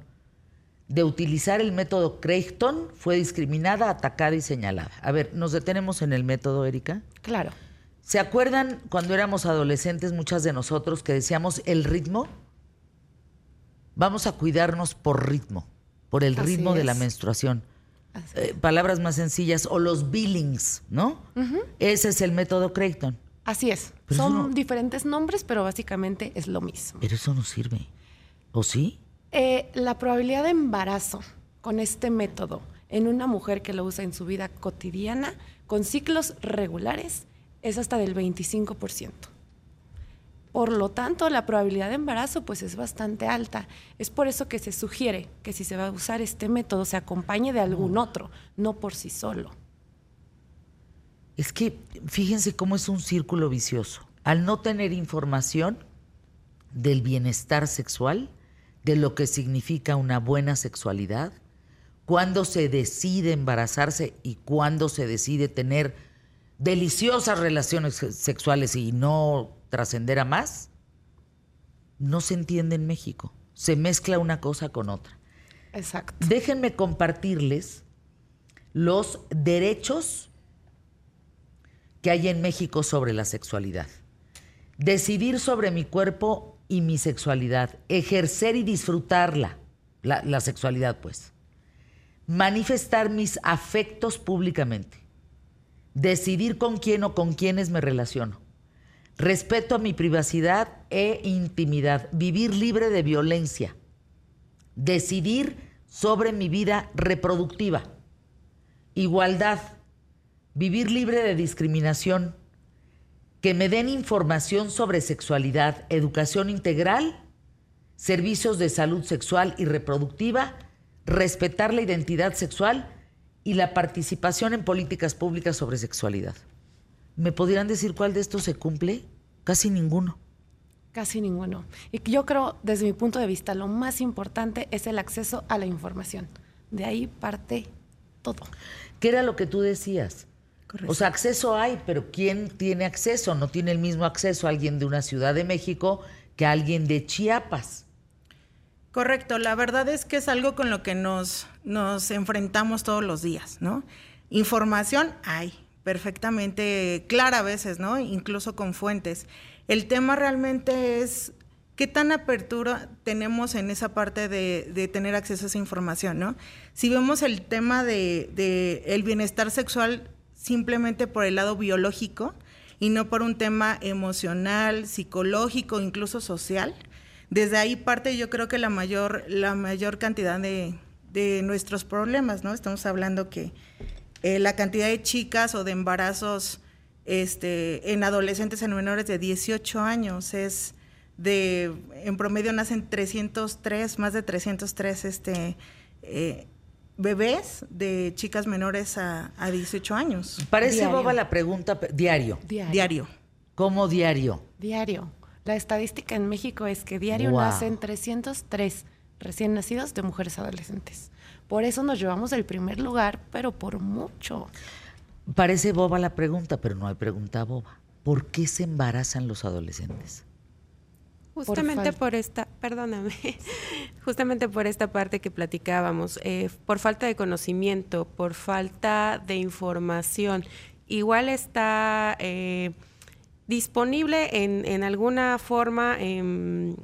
de utilizar el método Creighton fue discriminada, atacada y señalada. A ver, nos detenemos en el método, Erika. Claro. ¿Se acuerdan cuando éramos adolescentes, muchas de nosotros, que decíamos el ritmo? Vamos a cuidarnos por ritmo, por el Así ritmo de la menstruación. Eh, palabras más sencillas, o los billings, ¿no? Ese es el método Creighton. Así es. Pero Son no- diferentes nombres, pero básicamente es lo mismo. Pero eso no sirve. ¿O sí? Eh, la probabilidad de embarazo con este método en una mujer que lo usa en su vida cotidiana con ciclos regulares es hasta del 25%. Por lo tanto, la probabilidad de embarazo pues es bastante alta. Es por eso que se sugiere que si se va a usar este método se acompañe de algún otro, no por sí solo. Es que fíjense cómo es un círculo vicioso. Al no tener información del bienestar sexual, de lo que significa una buena sexualidad, cuándo se decide embarazarse y cuándo se decide tener deliciosas relaciones se- sexuales y no trascender a más, no se entiende en México. Se mezcla una cosa con otra. Exacto. Déjenme compartirles los derechos que hay en México sobre la sexualidad. Decidir sobre mi cuerpo y mi sexualidad, ejercer y disfrutarla, la, la sexualidad pues. Manifestar mis afectos públicamente. Decidir con quién o con quiénes me relaciono. Respeto a mi privacidad e intimidad. Vivir libre de violencia. Decidir sobre mi vida reproductiva, igualdad, vivir libre de discriminación, que me den información sobre sexualidad, educación integral, servicios de salud sexual y reproductiva, respetar la identidad sexual y la participación en políticas públicas sobre sexualidad. ¿Me podrían decir cuál de estos se cumple? Casi ninguno. Casi ninguno. Y yo creo, desde mi punto de vista, lo más importante es el acceso a la información. De ahí parte todo. ¿Qué era lo que tú decías? O sea, acceso hay, pero ¿quién tiene acceso? No tiene el mismo acceso alguien de una ciudad de México que alguien de Chiapas. Correcto, la verdad es que es algo con lo que nos, nos enfrentamos todos los días, ¿no? Información hay, perfectamente clara a veces, ¿no? Incluso con fuentes. El tema realmente es qué tan apertura tenemos en esa parte de, de tener acceso a esa información, ¿no? Si vemos el tema de, de el bienestar sexual simplemente por el lado biológico y no por un tema emocional, psicológico, incluso social, desde ahí parte yo creo que la mayor, la mayor cantidad de, de nuestros problemas, ¿no? Estamos hablando que eh, la cantidad de chicas o de embarazos este, en adolescentes en menores de 18 años es de, en promedio nacen 303, más de 303 este, eh, bebés de chicas menores a, a 18 años. Parece Diario. boba la pregunta, diario. Diario. Diario. ¿Cómo diario? Diario. La estadística en México es que diario nacen 303 recién nacidos de mujeres adolescentes. Por eso nos llevamos el primer lugar, pero por mucho. Parece boba la pregunta, pero no hay pregunta boba. ¿Por qué se embarazan los adolescentes? Justamente por, esta, perdóname, <laughs> justamente por esta parte que platicábamos, eh, por falta de conocimiento, por falta de información. Igual está eh, disponible en, en alguna forma en,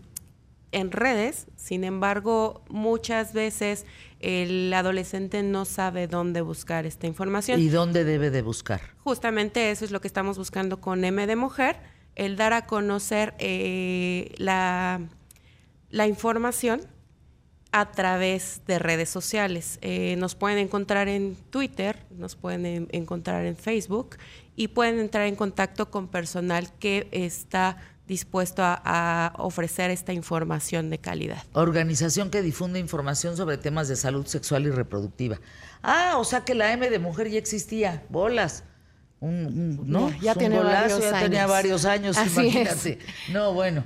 en redes, sin embargo, muchas veces el adolescente no sabe dónde buscar esta información. ¿Y dónde debe de buscar? Justamente eso es lo que estamos buscando con M de Mujer, el dar a conocer eh, la, la información a través de redes sociales. Eh, nos pueden encontrar en Twitter, nos pueden en- encontrar en Facebook y pueden entrar en contacto con personal que está dispuesto a, a ofrecer esta información de calidad. Organización que difunde información sobre temas de salud sexual y reproductiva. Ah, o sea que la M de mujer ya existía. Bolas. Un, un- no, Ya- un golazo, varios ya tenía varios años, Así imagínate. No, bueno.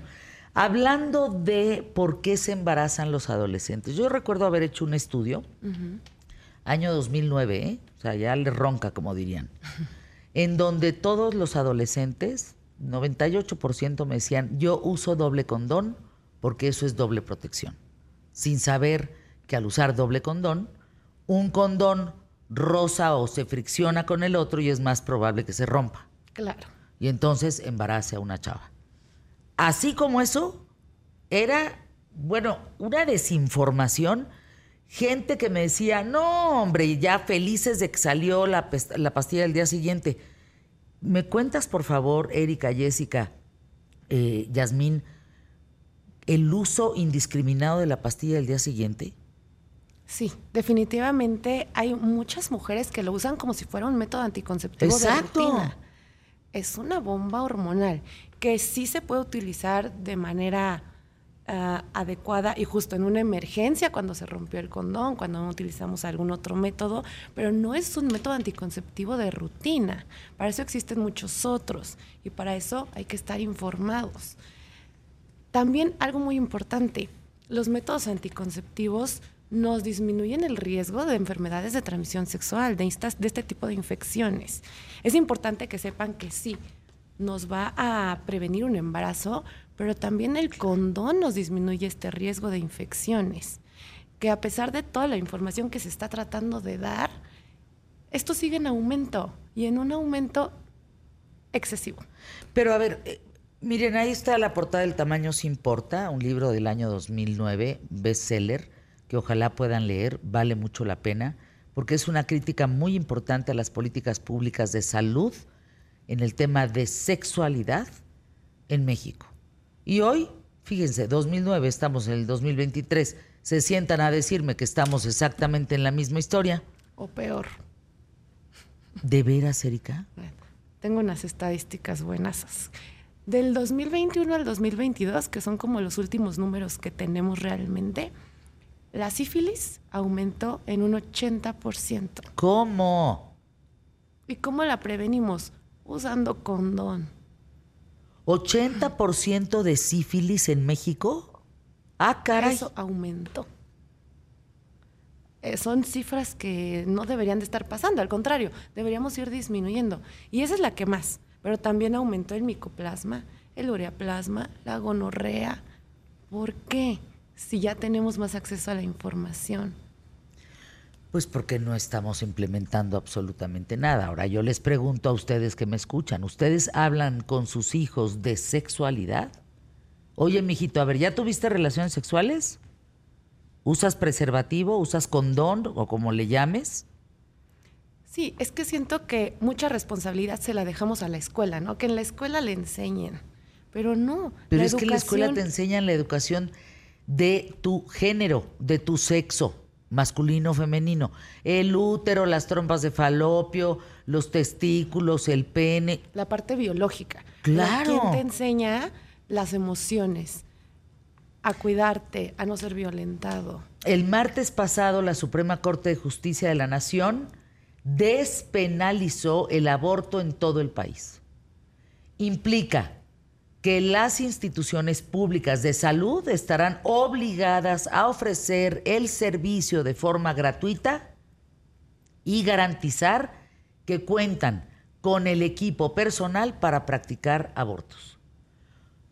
Hablando de por qué se embarazan los adolescentes. Yo recuerdo haber hecho un estudio, año 2009, ¿eh? o sea, ya le ronca, como dirían, en donde todos los adolescentes, 98% me decían, yo uso doble condón porque eso es doble protección, sin saber que al usar doble condón, un condón rosa o se fricciona con el otro y es más probable que se rompa. Claro. Y entonces embarace a una chava. Así como eso, era, bueno, una desinformación. Gente que me decía, no, hombre, ya felices de que salió la, la pastilla del día siguiente. ¿Me cuentas, por favor, Erika, Jessica, eh, Yasmín, el uso indiscriminado de la pastilla del día siguiente? Sí, definitivamente hay muchas mujeres que lo usan como si fuera un método anticonceptivo Exacto. de rutina. Es una bomba hormonal que sí se puede utilizar de manera ah, adecuada y justo en una emergencia cuando se rompió el condón, cuando no utilizamos algún otro método, pero no es un método anticonceptivo de rutina. Para eso existen muchos otros y para eso hay que estar informados. También algo muy importante, los métodos anticonceptivos nos disminuyen el riesgo de enfermedades de transmisión sexual, de, de este tipo de infecciones. Es importante que sepan que sí, nos va a prevenir un embarazo, pero también el condón nos disminuye este riesgo de infecciones, que a pesar de toda la información que se está tratando de dar, esto sigue en aumento y en un aumento excesivo. Pero a ver, eh, miren, ahí está la portada del tamaño se importa, un libro del año 2009, bestseller que ojalá puedan leer, vale mucho la pena, porque es una crítica muy importante a las políticas públicas de salud en el tema de sexualidad en México. Y hoy, fíjense, 2009, estamos en el 2023, se sientan a decirme que estamos exactamente en la misma historia. O peor. ¿De veras, Erika? Tengo unas estadísticas buenas. Del 2021 al 2022, que son como los últimos números que tenemos realmente, la sífilis aumentó en un 80%. ¿Cómo? ¿Y cómo la prevenimos? Usando condón. ¿80% de sífilis en México? Ah, caray. Eso aumentó. Eh, son cifras que no deberían de estar pasando, al contrario, deberíamos ir disminuyendo. Y esa es la que más. Pero también aumentó el micoplasma, el ureaplasma, la gonorrea. ¿Por qué? si ya tenemos más acceso a la información? Pues porque no estamos implementando absolutamente nada. Ahora yo les pregunto a ustedes que me escuchan, ¿ustedes hablan con sus hijos de sexualidad? Oye, mijito, a ver, ¿ya tuviste relaciones sexuales? ¿Usas preservativo? ¿Usas condón o como le llames? Sí, es que siento que mucha responsabilidad se la dejamos a la escuela, ¿no? Que en la escuela le enseñen, pero no. Pero es que en la escuela te enseñan la educación de tu género, de tu sexo, masculino femenino. El útero, las trompas de falopio, los testículos, el pene. La parte biológica. Claro. ¿Quién te enseña las emociones? A cuidarte, a no ser violentado. El martes pasado, la Suprema Corte de Justicia de la Nación despenalizó el aborto en todo el país. Implica que las instituciones públicas de salud estarán obligadas a ofrecer el servicio de forma gratuita y garantizar que cuentan con el equipo personal para practicar abortos.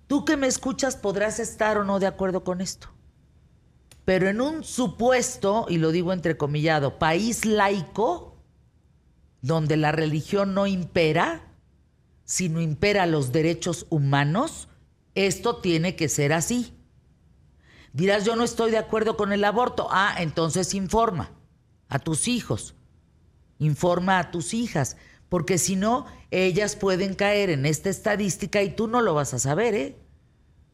Tú que me escuchas podrás estar o no de acuerdo con esto, pero en un supuesto, y lo digo entrecomillado, país laico, donde la religión no impera, si no impera los derechos humanos, esto tiene que ser así. Dirás, yo no estoy de acuerdo con el aborto. Ah, entonces informa a tus hijos, informa a tus hijas, porque si no, ellas pueden caer en esta estadística y tú no lo vas a saber, ¿eh?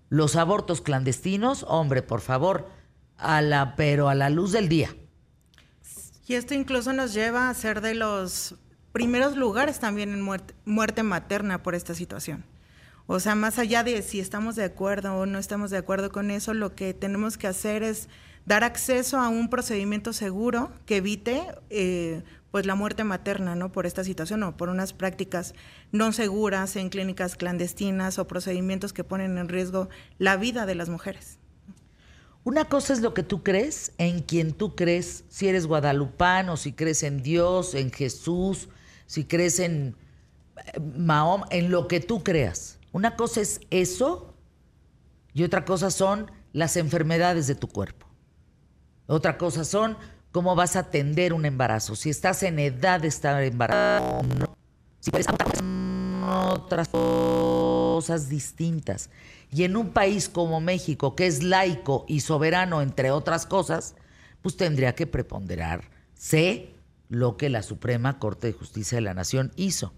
Los abortos clandestinos, hombre, por favor, a la, pero a la luz del día. Y esto incluso nos lleva a ser de los primeros lugares también en muerte, materna por esta situación. O sea, más allá de si estamos de acuerdo o no estamos de acuerdo con eso, lo que tenemos que hacer es dar acceso a un procedimiento seguro que evite eh, pues la muerte materna, ¿no? Por esta situación o por unas prácticas no seguras en clínicas clandestinas o procedimientos que ponen en riesgo la vida de las mujeres. Una cosa es lo que tú crees, en quien tú crees, si eres guadalupano, si crees en Dios, en Jesús, si crees en eh, Mahoma, en lo que tú creas. Una cosa es eso y otra cosa son las enfermedades de tu cuerpo. Otra cosa son cómo vas a atender un embarazo. Si estás en edad de estar embarazado, no. si puedes otras cosas distintas. Y en un país como México, que es laico y soberano, entre otras cosas, pues tendría que preponderar. Lo que la Suprema Corte de Justicia de la Nación hizo.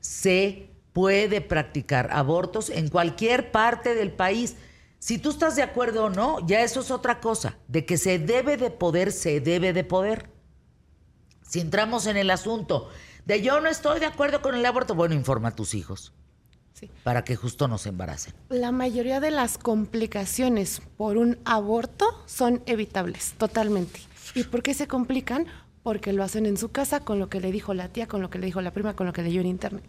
Se puede practicar abortos en cualquier parte del país. Si tú estás de acuerdo o no, ya eso es otra cosa. De que se debe de poder, se debe de poder. Si entramos en el asunto de yo no estoy de acuerdo con el aborto, bueno, informa a tus hijos. Para que justo no se embaracen. La mayoría de las complicaciones por un aborto son evitables, totalmente. ¿Y por qué se complican? Porque lo hacen en su casa con lo que le dijo la tía, con lo que le dijo la prima, con lo que leyó en internet.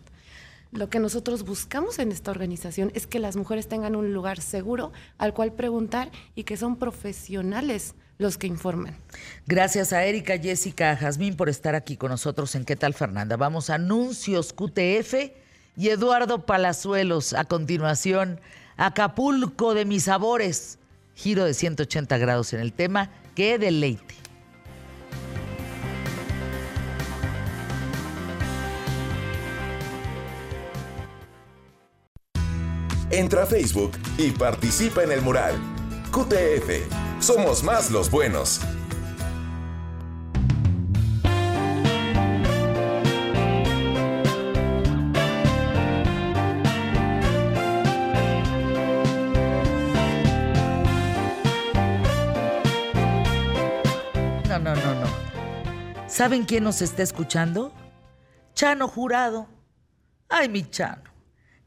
Lo que nosotros buscamos en esta organización es que las mujeres tengan un lugar seguro al cual preguntar y que son profesionales los que informan. Gracias a Erika, Jessica, a Jazmín por estar aquí con nosotros en ¿Qué tal Fernanda? Vamos a anuncios QTF y Eduardo Palazuelos a continuación. Acapulco de mis sabores. Giro de 180 grados en el tema. ¡Qué deleite! Entra a Facebook y participa en el mural. QTF. Somos más los buenos. No, no, no, no. ¿Saben quién nos está escuchando? Chano Jurado. Ay, mi Chano.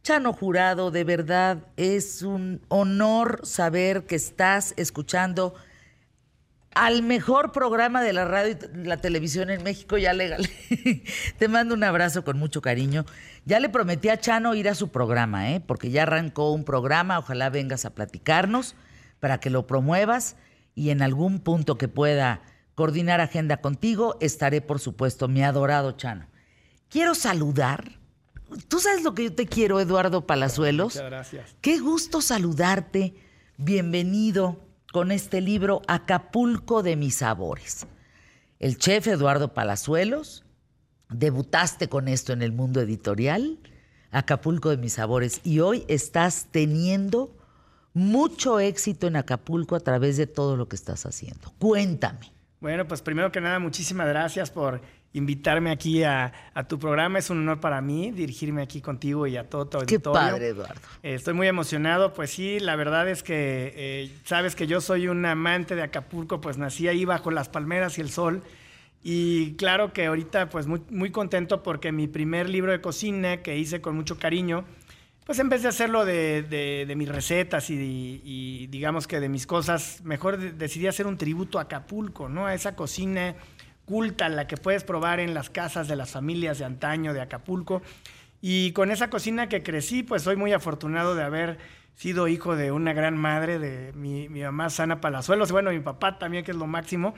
Chano Jurado, de verdad es un honor saber que estás escuchando al mejor programa de la radio y la televisión en México, ya legal. <laughs> Te mando un abrazo con mucho cariño. Ya le prometí a Chano ir a su programa, ¿eh? porque ya arrancó un programa, ojalá vengas a platicarnos para que lo promuevas y en algún punto que pueda coordinar agenda contigo, estaré por supuesto, mi adorado Chano. Quiero saludar Tú sabes lo que yo te quiero, Eduardo Palazuelos. Muchas gracias. Qué gusto saludarte. Bienvenido con este libro Acapulco de mis sabores. El chef Eduardo Palazuelos, debutaste con esto en el mundo editorial, Acapulco de mis sabores, y hoy estás teniendo mucho éxito en Acapulco a través de todo lo que estás haciendo. Cuéntame. Bueno, pues primero que nada, muchísimas gracias por invitarme aquí a, tu programa. Es un honor para mí dirigirme aquí contigo y a todo tu auditorio. Qué padre, Eduardo. Eh, estoy muy emocionado. Pues sí, la verdad es que eh, sabes que yo soy un amante de Acapulco, pues nací ahí bajo las palmeras y el sol. Y claro que ahorita pues muy, muy contento porque mi primer libro de cocina que hice con mucho cariño, pues en vez de hacerlo de, mis recetas y, y, digamos que de mis cosas, mejor decidí hacer un tributo a Acapulco, ¿no? A esa cocina culta, la que puedes probar en las casas de las familias de antaño de Acapulco. Y con esa cocina que crecí, pues soy muy afortunado de haber sido hijo de una gran madre, de mi, mamá Sana Palazuelos, bueno, mi papá también, que es lo máximo.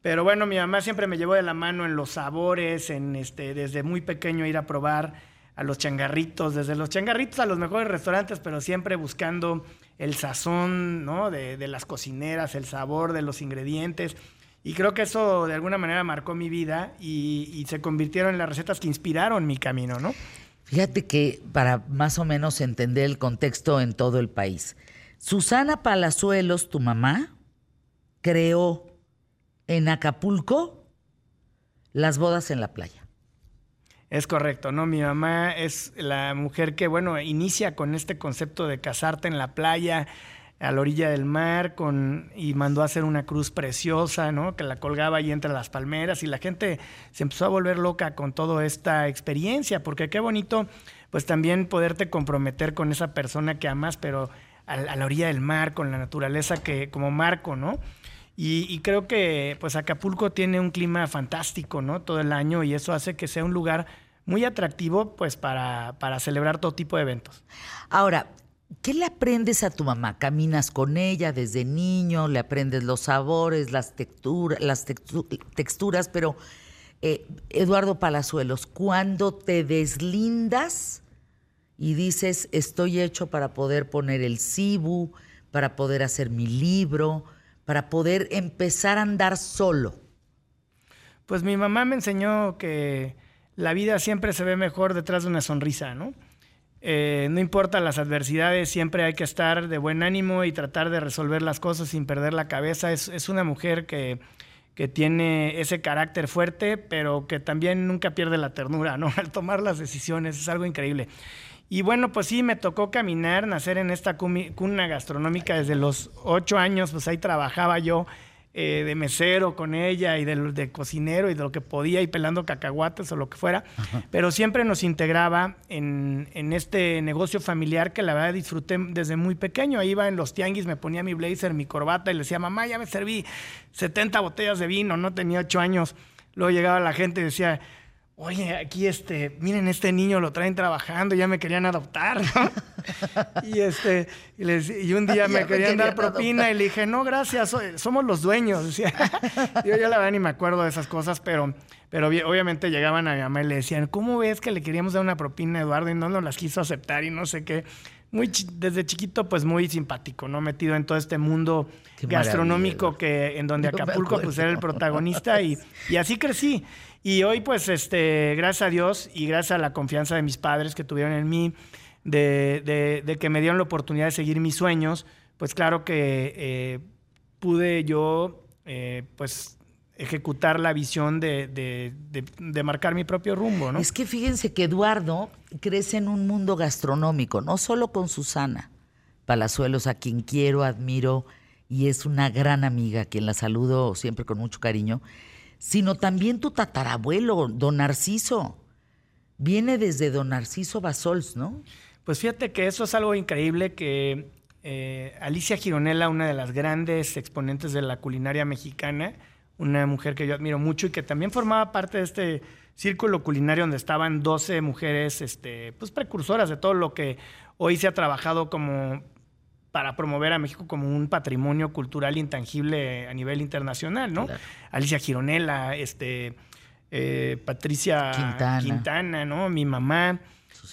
Pero bueno, mi mamá siempre me llevó de la mano en los sabores, este, desde muy pequeño ir a probar a los changarritos, desde los changarritos a los mejores restaurantes, pero siempre buscando el sazón, ¿no? De las cocineras, el sabor de los ingredientes. Y creo que eso de alguna manera marcó mi vida y, se convirtieron en las recetas que inspiraron mi camino, ¿no? Fíjate que para más o menos entender el contexto en todo el país, Susana Palazuelos, tu mamá, creó en Acapulco las bodas en la playa. Es correcto, ¿no? Mi mamá es la mujer que, bueno, inicia con este concepto de casarte en la playa, a la orilla del mar con, y mandó a hacer una cruz preciosa, ¿no? Que la colgaba ahí entre las palmeras y la gente se empezó a volver loca con toda esta experiencia, porque qué bonito, pues también poderte comprometer con esa persona que amas, pero a, la orilla del mar, con la naturaleza que como marco, ¿no? Y, creo que pues Acapulco tiene un clima fantástico, ¿no? Todo el año y eso hace que sea un lugar muy atractivo pues para, para celebrar todo tipo de eventos. Ahora, ¿qué le aprendes a tu mamá? ¿Caminas con ella desde niño? ¿Le aprendes los sabores, las, texturas, las texturas? Pero, eh, Eduardo Palazuelos, cuando te deslindas y dices, estoy hecho para poder poner el cibu, para poder hacer mi libro, para poder empezar a andar solo? Pues mi mamá me enseñó que la vida siempre se ve mejor detrás de una sonrisa, ¿no? Eh, no importa las adversidades, siempre hay que estar de buen ánimo y tratar de resolver las cosas sin perder la cabeza. Es, una mujer que, que, tiene ese carácter fuerte, pero que también nunca pierde la ternura, ¿no? <laughs> Al tomar las decisiones, es algo increíble. Y bueno, pues sí, me tocó caminar, nacer en esta cuna gastronómica desde los ocho años, pues ahí trabajaba yo eh, de mesero con ella y de, cocinero y de lo que podía y pelando cacahuates o lo que fuera, pero siempre nos integraba en, en, este negocio familiar que la verdad disfruté desde muy pequeño. Ahí iba en los tianguis, me ponía mi blazer, mi corbata y le decía, mamá, ya me serví 70 botellas de vino, no tenía ocho años. Luego llegaba la gente y decía, oye, aquí este, miren, este niño lo traen trabajando, ya me querían adoptar, ¿no? <laughs> y este, y, un día <laughs> me, querían dar propina y le dije, no, gracias, somos los dueños. <laughs> yo, yo la verdad ni me acuerdo de esas cosas, pero, pero obviamente llegaban a mi mamá y le decían, ¿cómo ves que le queríamos dar una propina a Eduardo y no nos las quiso aceptar y no sé qué? Muy desde chiquito, pues muy simpático, ¿no? Metido en todo este mundo gastronómico que en donde Acapulco pues era el protagonista y, y así crecí. Y hoy, pues, este, gracias a Dios y gracias a la confianza de mis padres que tuvieron en mí, de, que me dieron la oportunidad de seguir mis sueños, pues claro que eh, pude yo, eh, pues, ejecutar la visión de, marcar mi propio rumbo, ¿no? Es que fíjense que Eduardo crece en un mundo gastronómico, no solo con Susana Palazuelos, a quien quiero, admiro y es una gran amiga, a quien la saludo siempre con mucho cariño, sino también tu tatarabuelo, don Narciso. Viene desde don Narciso Basols, ¿no? Pues fíjate que eso es algo increíble que eh, Alicia Gironella, una de las grandes exponentes de la culinaria mexicana, una mujer que yo admiro mucho y que también formaba parte de este círculo culinario donde estaban 12 mujeres este, pues precursoras de todo lo que hoy se ha trabajado como para promover a México como un patrimonio cultural intangible a nivel internacional, ¿no? Alicia Gironella, este, eh, Patricia Quintana. ¿no? Mi mamá.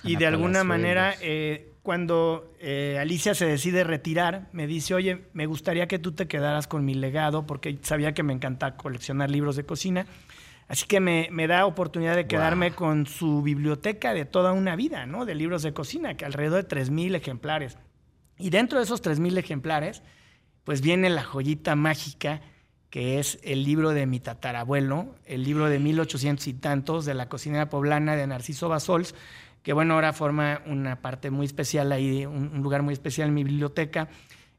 y de alguna manera, eh, cuando eh, Alicia se decide retirar, me dice, oye, me gustaría que tú te quedaras con mi legado, porque sabía que me encanta coleccionar libros de cocina. Así que me, da oportunidad de quedarme con su biblioteca de toda una vida, ¿no? De libros de cocina, que alrededor de 3.000 ejemplares. Y dentro de esos 3.000 ejemplares, pues viene la joyita mágica que es el libro de mi tatarabuelo, el libro de 1800 y tantos de la cocinera poblana de Narciso Basols, que bueno, ahora forma una parte muy especial ahí, un, lugar muy especial en mi biblioteca,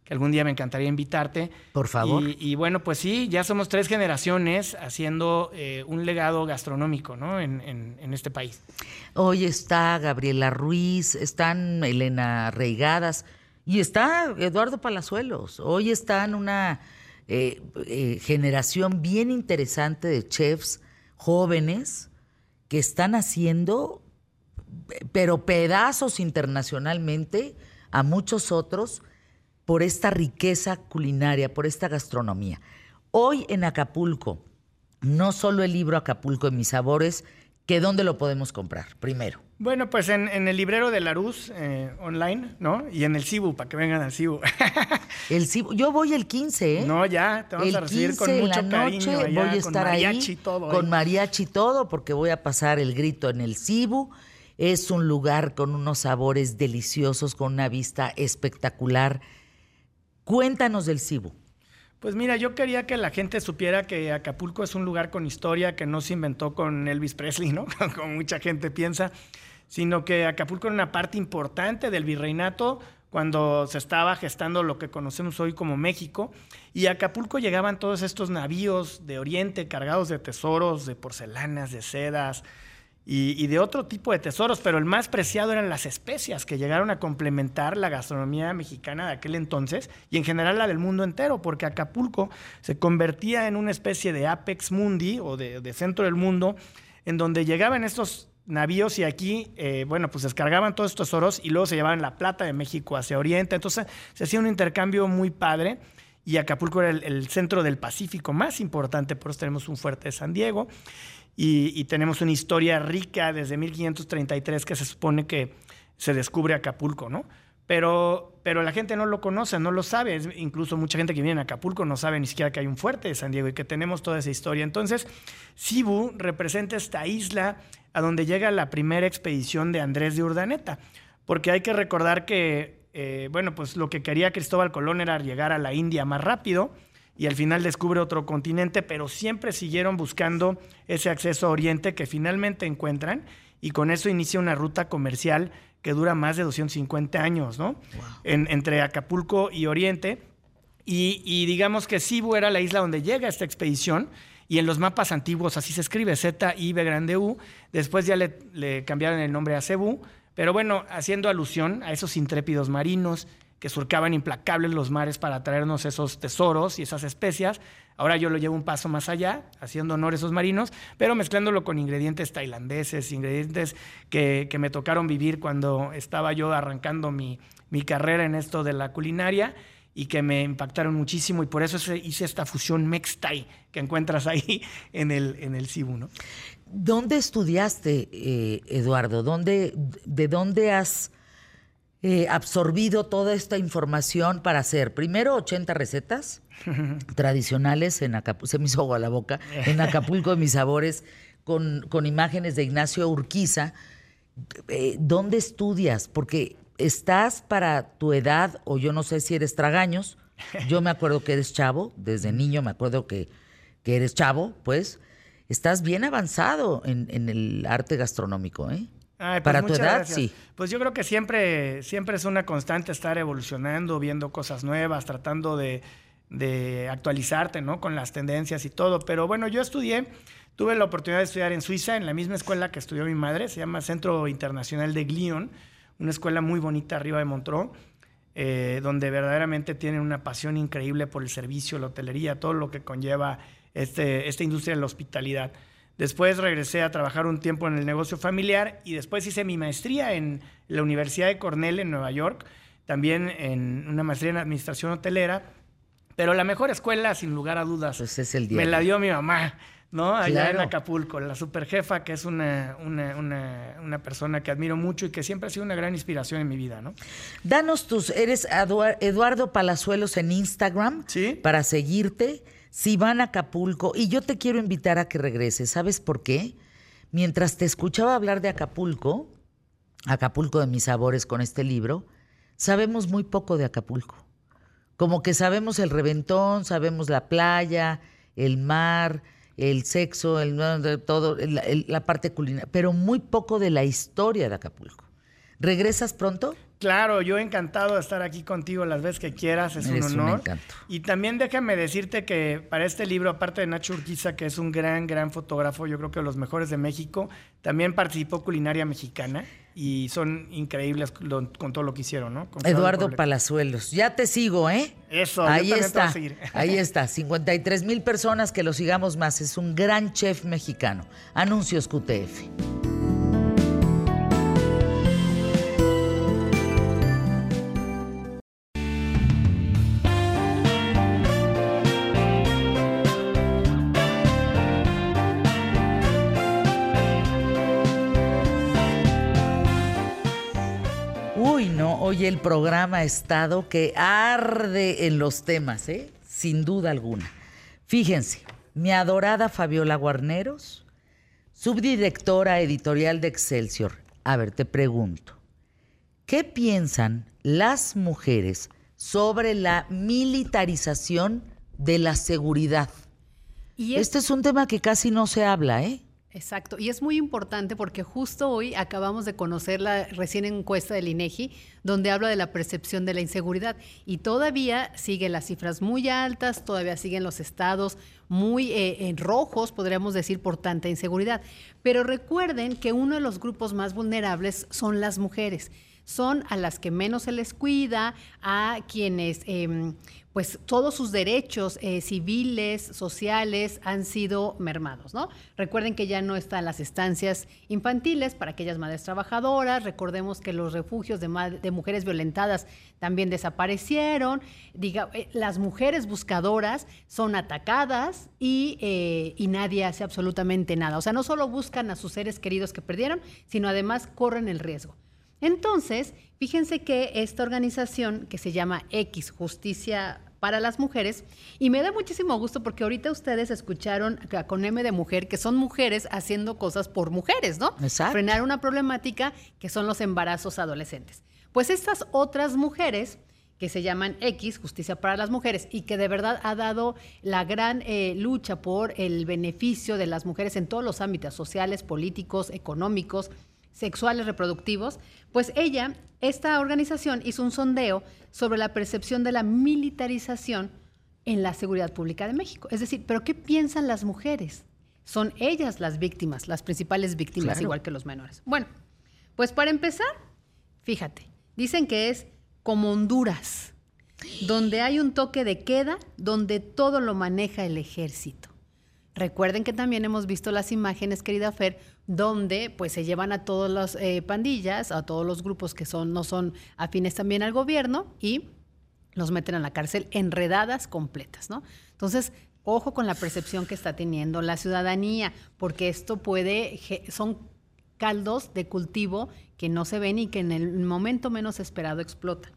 que algún día me encantaría invitarte. Por favor. Y, bueno, pues sí, ya somos tres generaciones haciendo eh, un legado gastronómico ¿no? en, en, este país. Hoy está Gabriela Ruiz, están Elena Reigadas, y está Eduardo Palazuelos. Hoy está en una eh, eh, generación bien interesante de chefs jóvenes que están haciendo, pero pedazos internacionalmente a muchos otros por esta riqueza culinaria, por esta gastronomía. Hoy en Acapulco, no solo el libro Acapulco en mis sabores, que dónde lo podemos comprar, primero. Bueno, pues en, el librero de Larus eh, online, ¿no? Y en el Cibu, para que vengan al Cibu. <laughs> el Cibu, yo voy el 15, ¿eh? No, ya, te vamos a recibir con mucho la noche, cariño voy a estar con mariachi y todo. Con mariachi y todo, porque voy a pasar el grito en el Cibu. Es un lugar con unos sabores deliciosos, con una vista espectacular. Cuéntanos del Cibu. Pues mira, yo quería que la gente supiera que Acapulco es un lugar con historia que no se inventó con Elvis Presley, ¿no? <laughs> Como mucha gente piensa, sino que Acapulco era una parte importante del virreinato cuando se estaba gestando lo que conocemos hoy como México. Y a Acapulco llegaban todos estos navíos de Oriente cargados de tesoros, de porcelanas, de sedas, y, de otro tipo de tesoros, pero el más preciado eran las especias que llegaron a complementar la gastronomía mexicana de aquel entonces y en general la del mundo entero, porque Acapulco se convertía en una especie de apex mundi o de, centro del mundo, en donde llegaban estos navíos y aquí, eh, bueno, pues descargaban todos estos tesoros y luego se llevaban la plata de México hacia Oriente, entonces se hacía un intercambio muy padre y Acapulco era el, el centro del Pacífico más importante, por eso tenemos un fuerte de San Diego y, tenemos una historia rica desde 1533 que se supone que se descubre Acapulco, ¿no? Pero, pero la gente no lo conoce, no lo sabe. incluso mucha gente que viene a Acapulco no sabe ni siquiera que hay un fuerte de San Diego y que tenemos toda esa historia. Entonces, Cibu representa esta isla a donde llega la primera expedición de Andrés de Urdaneta. Porque hay que recordar que, eh, bueno, pues lo que quería Cristóbal Colón era llegar a la India más rápido y al final descubre otro continente, pero siempre siguieron buscando ese acceso a Oriente que finalmente encuentran y con eso inicia una ruta comercial que dura más de 250 años, ¿no? entre Acapulco y Oriente. Y, digamos que Cibu era la isla donde llega esta expedición y en los mapas antiguos así se escribe, Z, I, B grande U. Después ya le, le cambiaron el nombre a Cebu, pero bueno, haciendo alusión a esos intrépidos marinos que surcaban implacables los mares para traernos esos tesoros y esas especias. Ahora yo lo llevo un paso más allá, haciendo honor a esos marinos, pero mezclándolo con ingredientes tailandeses, ingredientes que, me tocaron vivir cuando estaba yo arrancando mi, carrera en esto de la culinaria y que me impactaron muchísimo y por eso hice esta fusión Mextai que encuentras ahí <laughs> en el, en el Cibu. ¿Dónde estudiaste, eh, Eduardo? ¿Dónde, ¿De dónde has eh, absorbido toda esta información para hacer primero 80 recetas tradicionales en Acapulco, se me hizo agua la boca, en Acapulco de mis sabores, con, con imágenes de Ignacio Urquiza. Eh, ¿Dónde estudias? Porque estás para tu edad, o yo no sé si eres tragaños, yo me acuerdo que eres chavo, desde niño me acuerdo que, que eres chavo, pues, estás bien avanzado en, en el arte gastronómico, ¿eh? Pues Para tu edad, sí. Pues yo creo que siempre, siempre es una constante estar evolucionando, viendo cosas nuevas, tratando de, actualizarte, ¿no? Con las tendencias y todo. Pero bueno, yo estudié, tuve la oportunidad de estudiar en Suiza, en la misma escuela que estudió mi madre, se llama Centro Internacional de Glion, una escuela muy bonita arriba de Montreux, eh, donde verdaderamente tienen una pasión increíble por el servicio, la hotelería, todo lo que conlleva este, esta industria de la hospitalidad. Después regresé a trabajar un tiempo en el negocio familiar y después hice mi maestría en la Universidad de Cornell en Nueva York, también en una maestría en administración hotelera. Pero la mejor escuela, sin lugar a dudas, pues es el día me la dio mi mamá, ¿no? Allá en Acapulco, la superjefa, que es una, una, una, persona que admiro mucho y que siempre ha sido una gran inspiración en mi vida, ¿no? Danos tus, eres Eduardo Palazuelos en Instagram ¿Sí? para seguirte si van a Acapulco, y yo te quiero invitar a que regreses, ¿sabes por qué? Mientras te escuchaba hablar de Acapulco, Acapulco de mis sabores con este libro, sabemos muy poco de Acapulco. Como que sabemos el reventón, sabemos la playa, el mar, el sexo, el, todo, la parte culinaria, pero muy poco de la historia de Acapulco. ¿Regresas pronto? Claro, yo encantado de estar aquí contigo las veces que quieras, es un honor. y también déjame decirte que para este libro, aparte de Nacho Urquiza, que es un gran, gran fotógrafo, yo creo que los mejores de México, también participó Culinaria Mexicana y son increíbles con todo lo que hicieron, ¿no? Eduardo Palazuelos, ya te sigo, ¿eh? Eso, <laughs> ahí está, ahí está, 53 mil personas que lo sigamos más, es un gran chef mexicano. Anuncios QTF. El programa ha estado que arde en los temas, ¿eh? sin duda alguna. Fíjense, mi adorada Fabiola Guarneros, subdirectora editorial de Excelsior. A ver, te pregunto, ¿qué piensan las mujeres sobre la militarización de la seguridad? Y este es un tema que casi no se habla, ¿eh? Exacto, y es muy importante porque justo hoy acabamos de conocer la recién encuesta del INEGI, donde habla de la percepción de la inseguridad. Y todavía siguen las cifras muy altas, todavía siguen los estados muy eh, en rojos, podríamos decir, por tanta inseguridad. Pero recuerden que uno de los grupos más vulnerables son las mujeres. Son a las que menos se les cuida, a quienes em, pues todos sus derechos eh, civiles, sociales han sido mermados, ¿no? Recuerden que ya no están las estancias infantiles para aquellas madres trabajadoras, recordemos que los refugios de, mujeres violentadas también desaparecieron, Diga, eh, las mujeres buscadoras son atacadas y, eh, y nadie hace absolutamente nada. O sea, no solo buscan a sus seres queridos que perdieron, sino además corren el riesgo. Entonces, fíjense que esta organización que se llama X Justicia para las mujeres. Y me da muchísimo gusto porque ahorita ustedes escucharon con M de mujer que son mujeres haciendo cosas por mujeres, ¿no? Exacto. Frenar una problemática que son los embarazos adolescentes. Pues estas otras mujeres que se llaman X, Justicia para las Mujeres, y que de verdad ha dado la gran eh, lucha por el beneficio de las mujeres en todos los ámbitos sociales, políticos, económicos, sexuales, reproductivos, pues ella, esta organización hizo un sondeo sobre la percepción de la militarización en la seguridad pública de México. Es decir, ¿pero qué piensan las mujeres? Son ellas las víctimas, las principales víctimas, igual que los menores. Bueno, pues para empezar, fíjate, dicen que es como Honduras, donde hay un toque de queda, donde todo lo maneja el ejército. Recuerden que también hemos visto las imágenes, querida Fer, donde pues se llevan a todas las eh, pandillas, a todos los grupos que son, no son afines también al gobierno y los meten a la cárcel enredadas completas, ¿no? Entonces, ojo con la percepción que está teniendo la ciudadanía, porque esto puede, son caldos de cultivo que no se ven y que en el momento menos esperado explotan.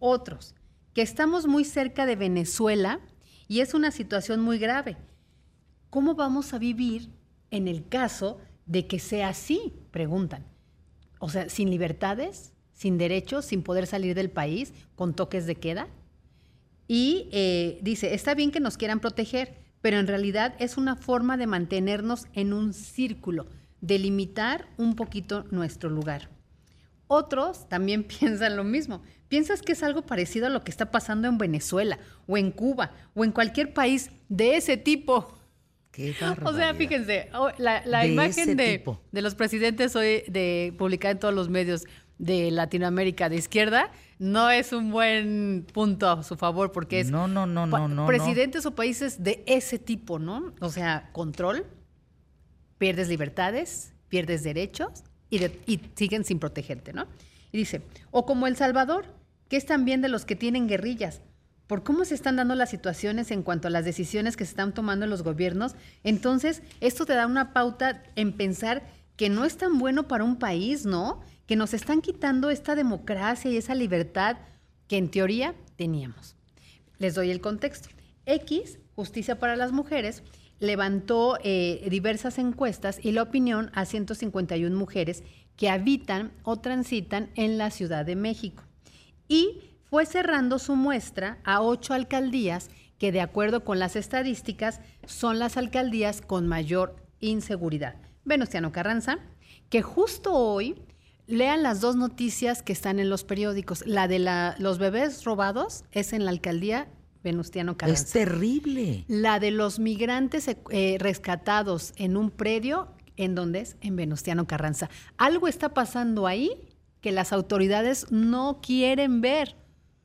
Otros, que estamos muy cerca de Venezuela y es una situación muy grave ¿Cómo vamos a vivir en el caso de que sea así? Preguntan. O sea, sin libertades, sin derechos, sin poder salir del país, con toques de queda. Y eh, dice, está bien que nos quieran proteger, pero en realidad es una forma de mantenernos en un círculo, de limitar un poquito nuestro lugar. Otros también <laughs> piensan lo mismo. ¿Piensas que es algo parecido a lo que está pasando en Venezuela o en Cuba o en cualquier país de ese tipo? O sea, fíjense, oh, la, imagen de, de, los presidentes hoy de publicar en todos los medios de Latinoamérica de izquierda no es un buen punto a su favor porque es no, no, no, no, no, presidentes o países de ese tipo, ¿no? O sea, control, pierdes libertades, pierdes derechos y, y siguen sin protegerte, ¿no? Y dice, o como El Salvador, que es también de los que tienen guerrillas, por cómo se están dando las situaciones en cuanto a las decisiones que se están tomando los gobiernos, entonces esto te da una pauta en pensar que no es tan bueno para un país, ¿no? Que nos están quitando esta democracia y esa libertad que en teoría teníamos. Les doy el contexto. X, Justicia para las Mujeres, levantó eh, diversas encuestas y la opinión a 151 mujeres que habitan o transitan en la Ciudad de México. Y fue cerrando su muestra a ocho alcaldías que de acuerdo con las estadísticas son las alcaldías con mayor inseguridad. Venustiano Carranza, que justo hoy lean las dos noticias que están en los periódicos. La de los bebés robados es en la alcaldía Venustiano Carranza. Es terrible. La de los migrantes eh, rescatados en un predio, ¿en dónde es? En Venustiano Carranza. Algo está pasando ahí que las autoridades no quieren ver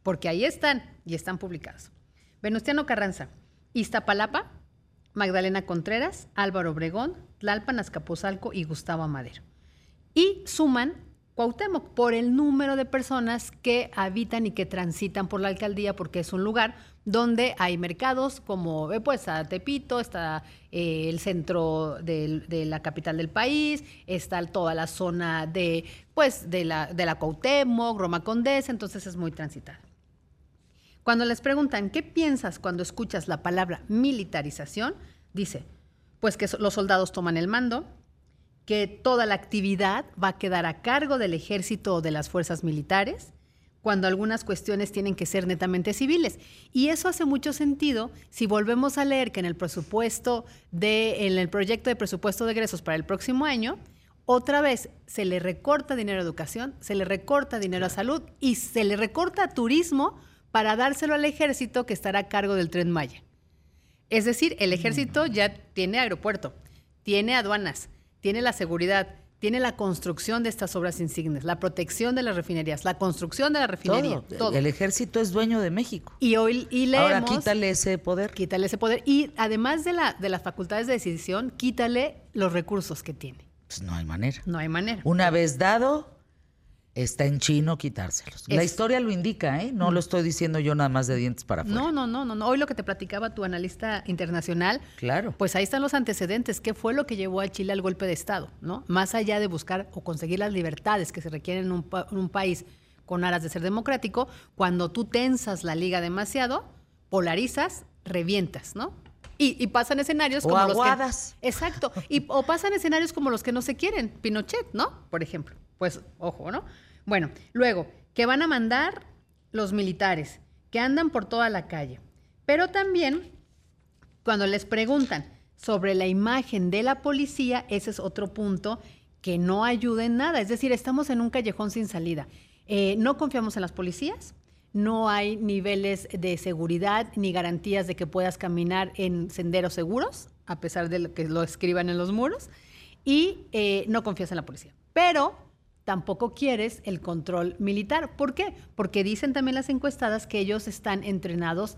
porque ahí están y están publicados. Venustiano Carranza, Iztapalapa, Magdalena Contreras, Álvaro Obregón, Tlalpan, Azcapotzalco y Gustavo Amadero. Y suman Cuauhtémoc por el número de personas que habitan y que transitan por la alcaldía, porque es un lugar donde hay mercados como, eh, pues, a Tepito, está eh, el centro de, la capital del país, está toda la zona de, pues, de la, de la Cuauhtémoc, Roma Condesa, entonces es muy transitada. Cuando les preguntan, ¿qué piensas cuando escuchas la palabra militarización? Dice, pues que los soldados toman el mando, que toda la actividad va a quedar a cargo del ejército o de las fuerzas militares, cuando algunas cuestiones tienen que ser netamente civiles. Y eso hace mucho sentido si volvemos a leer que en el presupuesto de, en el proyecto de presupuesto de egresos para el próximo año, otra vez se le recorta dinero a educación, se le recorta dinero a salud y se le recorta a turismo para dárselo al ejército que estará a cargo del tren Maya. Es decir, el ejército ya tiene aeropuerto, tiene aduanas, tiene la seguridad, tiene la construcción de estas obras insignes, la protección de las refinerías, la construcción de la refinería, todo. El ejército es dueño de México. Y hoy y leemos, Ahora quítale ese poder. Quítale ese poder. Y además de, la, de las facultades de decisión, quítale los recursos que tiene. Pues no hay manera. No hay manera. Una vez dado, está en chino quitárselos. La historia lo indica, ¿eh? No lo estoy diciendo yo nada más de dientes para afuera. No, no, no, no. Hoy lo que te platicaba tu analista internacional, Claro. pues ahí están los antecedentes. ¿Qué fue lo que llevó a Chile al golpe de Estado? ¿no? Más allá de buscar o conseguir las libertades que se requieren en un, pa- en un país con aras de ser democrático, cuando tú tensas la liga demasiado, polarizas, revientas, ¿no? Y, y pasan escenarios O como los que... Exacto. Y, o pasan escenarios como los que no se quieren. Pinochet, ¿no? Por ejemplo. Pues, ojo, ¿no? Bueno, luego, que van a mandar los militares, que andan por toda la calle. Pero también, cuando les preguntan sobre la imagen de la policía, ese es otro punto que no ayuda en nada. Es decir, estamos en un callejón sin salida. Eh, no confiamos en las policías, no hay niveles de seguridad ni garantías de que puedas caminar en senderos seguros, a pesar de lo que lo escriban en los muros, y eh, no confías en la policía. Pero tampoco quieres el control militar. ¿Por qué? Porque dicen también las encuestadas que ellos están entrenados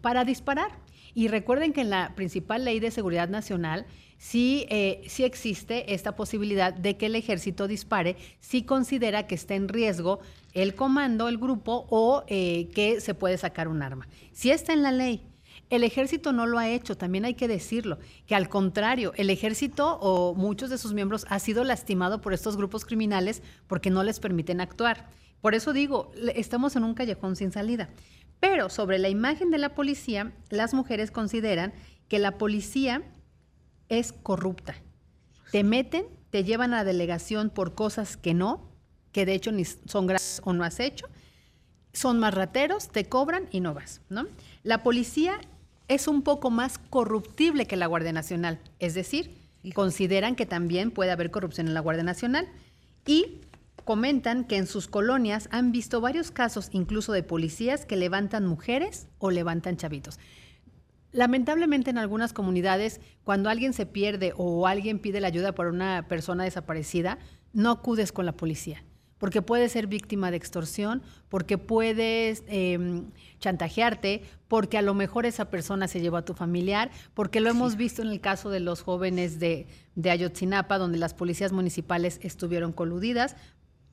para disparar. Y recuerden que en la principal ley de seguridad nacional sí, eh, sí existe esta posibilidad de que el ejército dispare si considera que está en riesgo el comando, el grupo o eh, que se puede sacar un arma. Si está en la ley. El ejército no lo ha hecho, también hay que decirlo, que al contrario, el ejército o muchos de sus miembros ha sido lastimado por estos grupos criminales porque no les permiten actuar. Por eso digo, estamos en un callejón sin salida. Pero sobre la imagen de la policía, las mujeres consideran que la policía es corrupta. Te meten, te llevan a la delegación por cosas que no, que de hecho ni son graves o no has hecho, son más rateros, te cobran y no vas, ¿no? La policía es un poco más corruptible que la Guardia Nacional, es decir, consideran que también puede haber corrupción en la Guardia Nacional y comentan que en sus colonias han visto varios casos incluso de policías que levantan mujeres o levantan chavitos. Lamentablemente en algunas comunidades, cuando alguien se pierde o alguien pide la ayuda por una persona desaparecida, no acudes con la policía, porque puedes ser víctima de extorsión, porque puedes eh, chantajearte, porque a lo mejor esa persona se llevó a tu familiar, porque lo hemos visto en el caso de los jóvenes de, de Ayotzinapa, donde las policías municipales estuvieron coludidas.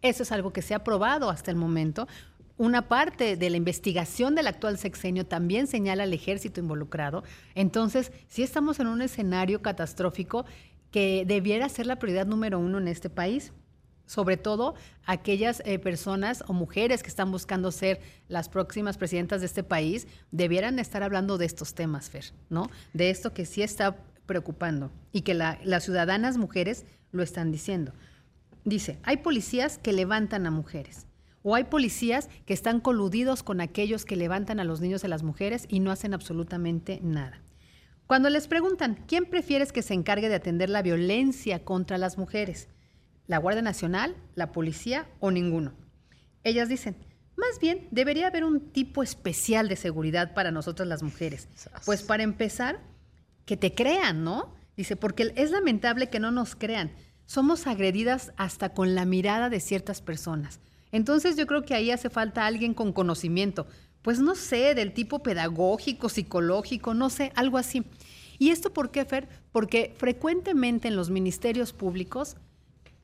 Eso es algo que se ha probado hasta el momento. Una parte de la investigación del actual sexenio también señala al ejército involucrado. Entonces, sí estamos en un escenario catastrófico que debiera ser la prioridad número uno en este país. Sobre todo aquellas eh, personas o mujeres que están buscando ser las próximas presidentas de este país, debieran estar hablando de estos temas, Fer, ¿no? De esto que sí está preocupando y que la- las ciudadanas mujeres lo están diciendo. Dice, hay policías que levantan a mujeres o hay policías que están coludidos con aquellos que levantan a los niños y a las mujeres y no hacen absolutamente nada. Cuando les preguntan, ¿quién prefieres que se encargue de atender la violencia contra las mujeres? ¿La Guardia Nacional, la policía o ninguno? Ellas dicen, más bien debería haber un tipo especial de seguridad para nosotras las mujeres. Pues para empezar, que te crean, ¿no? Dice, porque es lamentable que no nos crean. Somos agredidas hasta con la mirada de ciertas personas. Entonces yo creo que ahí hace falta alguien con conocimiento, pues no sé, del tipo pedagógico, psicológico, no sé, algo así. ¿Y esto por qué, Fer? Porque frecuentemente en los ministerios públicos,